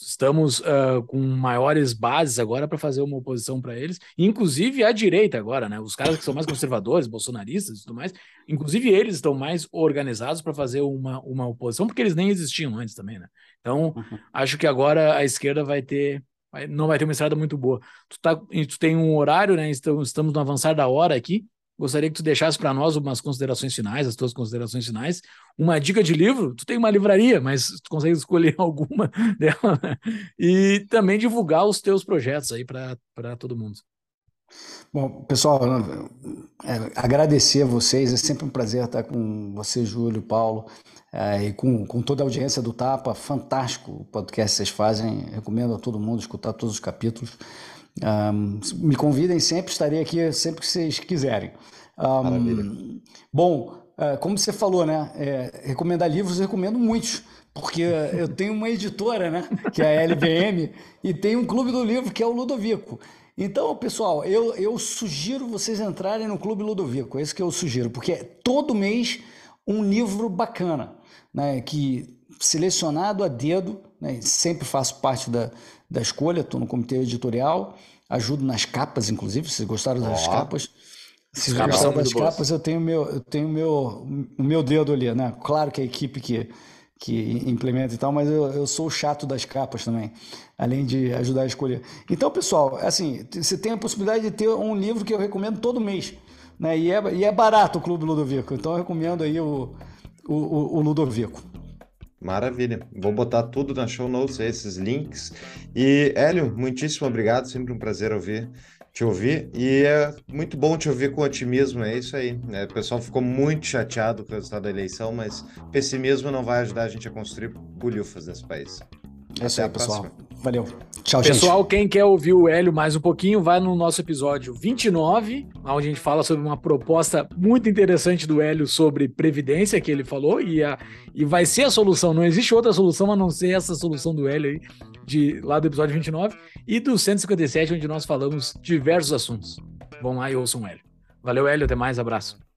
estamos uh, com maiores bases agora para fazer uma oposição para eles, inclusive a direita agora, né? Os caras que são mais conservadores, bolsonaristas e tudo mais, inclusive eles estão mais organizados para fazer uma, uma oposição, porque eles nem existiam antes também, né? Então, uhum. acho que agora a esquerda vai ter, não vai ter uma estrada muito boa. Tu, tá, tu tem um horário, né? Estamos, estamos no avançar da hora aqui. Gostaria que tu deixasse para nós umas considerações finais, as tuas considerações finais. Uma dica de livro, tu tem uma livraria, mas tu consegue escolher alguma dela. Né? E também divulgar os teus projetos aí para todo mundo. Bom, pessoal, é, agradecer a vocês, é sempre um prazer estar com você, Júlio, Paulo, é, e com, com toda a audiência do Tapa. Fantástico o podcast que vocês fazem, recomendo a todo mundo escutar todos os capítulos. Um, me convidem sempre, estarei aqui sempre que vocês quiserem. Um, bom, uh, como você falou, né? É, recomendar livros, eu recomendo muitos, porque eu tenho uma editora, né? Que é a LBM, e tem um clube do livro que é o Ludovico. Então, pessoal, eu, eu sugiro vocês entrarem no Clube Ludovico, é isso que eu sugiro, porque é todo mês um livro bacana, né? Que selecionado a dedo, né? sempre faço parte da, da escolha, estou no comitê editorial, ajudo nas capas, inclusive, se gostaram das oh. capas. Se gostaram das capas, eu tenho meu, eu tenho meu, o meu dedo ali, né? Claro que a equipe que, que implementa e tal, mas eu, eu sou o chato das capas também, além de ajudar a escolher. Então, pessoal, assim, você tem a possibilidade de ter um livro que eu recomendo todo mês, né? E é, e é barato o Clube Ludovico, então eu recomendo aí o, o, o Ludovico. Maravilha. Vou botar tudo na show notes, esses links. E, Hélio, muitíssimo obrigado. Sempre um prazer ouvir, te ouvir. E é muito bom te ouvir com otimismo. É isso aí. Né? O pessoal ficou muito chateado com o resultado da eleição, mas pessimismo não vai ajudar a gente a construir bolhufas nesse país. É isso aí, pessoal. Valeu. Tchau, Pessoal, gente. quem quer ouvir o Hélio mais um pouquinho, vai no nosso episódio 29, onde a gente fala sobre uma proposta muito interessante do Hélio sobre previdência, que ele falou, e, a, e vai ser a solução. Não existe outra solução a não ser essa solução do Hélio aí, de, lá do episódio 29, e do 157, onde nós falamos diversos assuntos. Vão lá e ouçam o Hélio. Valeu, Hélio. Até mais. Abraço.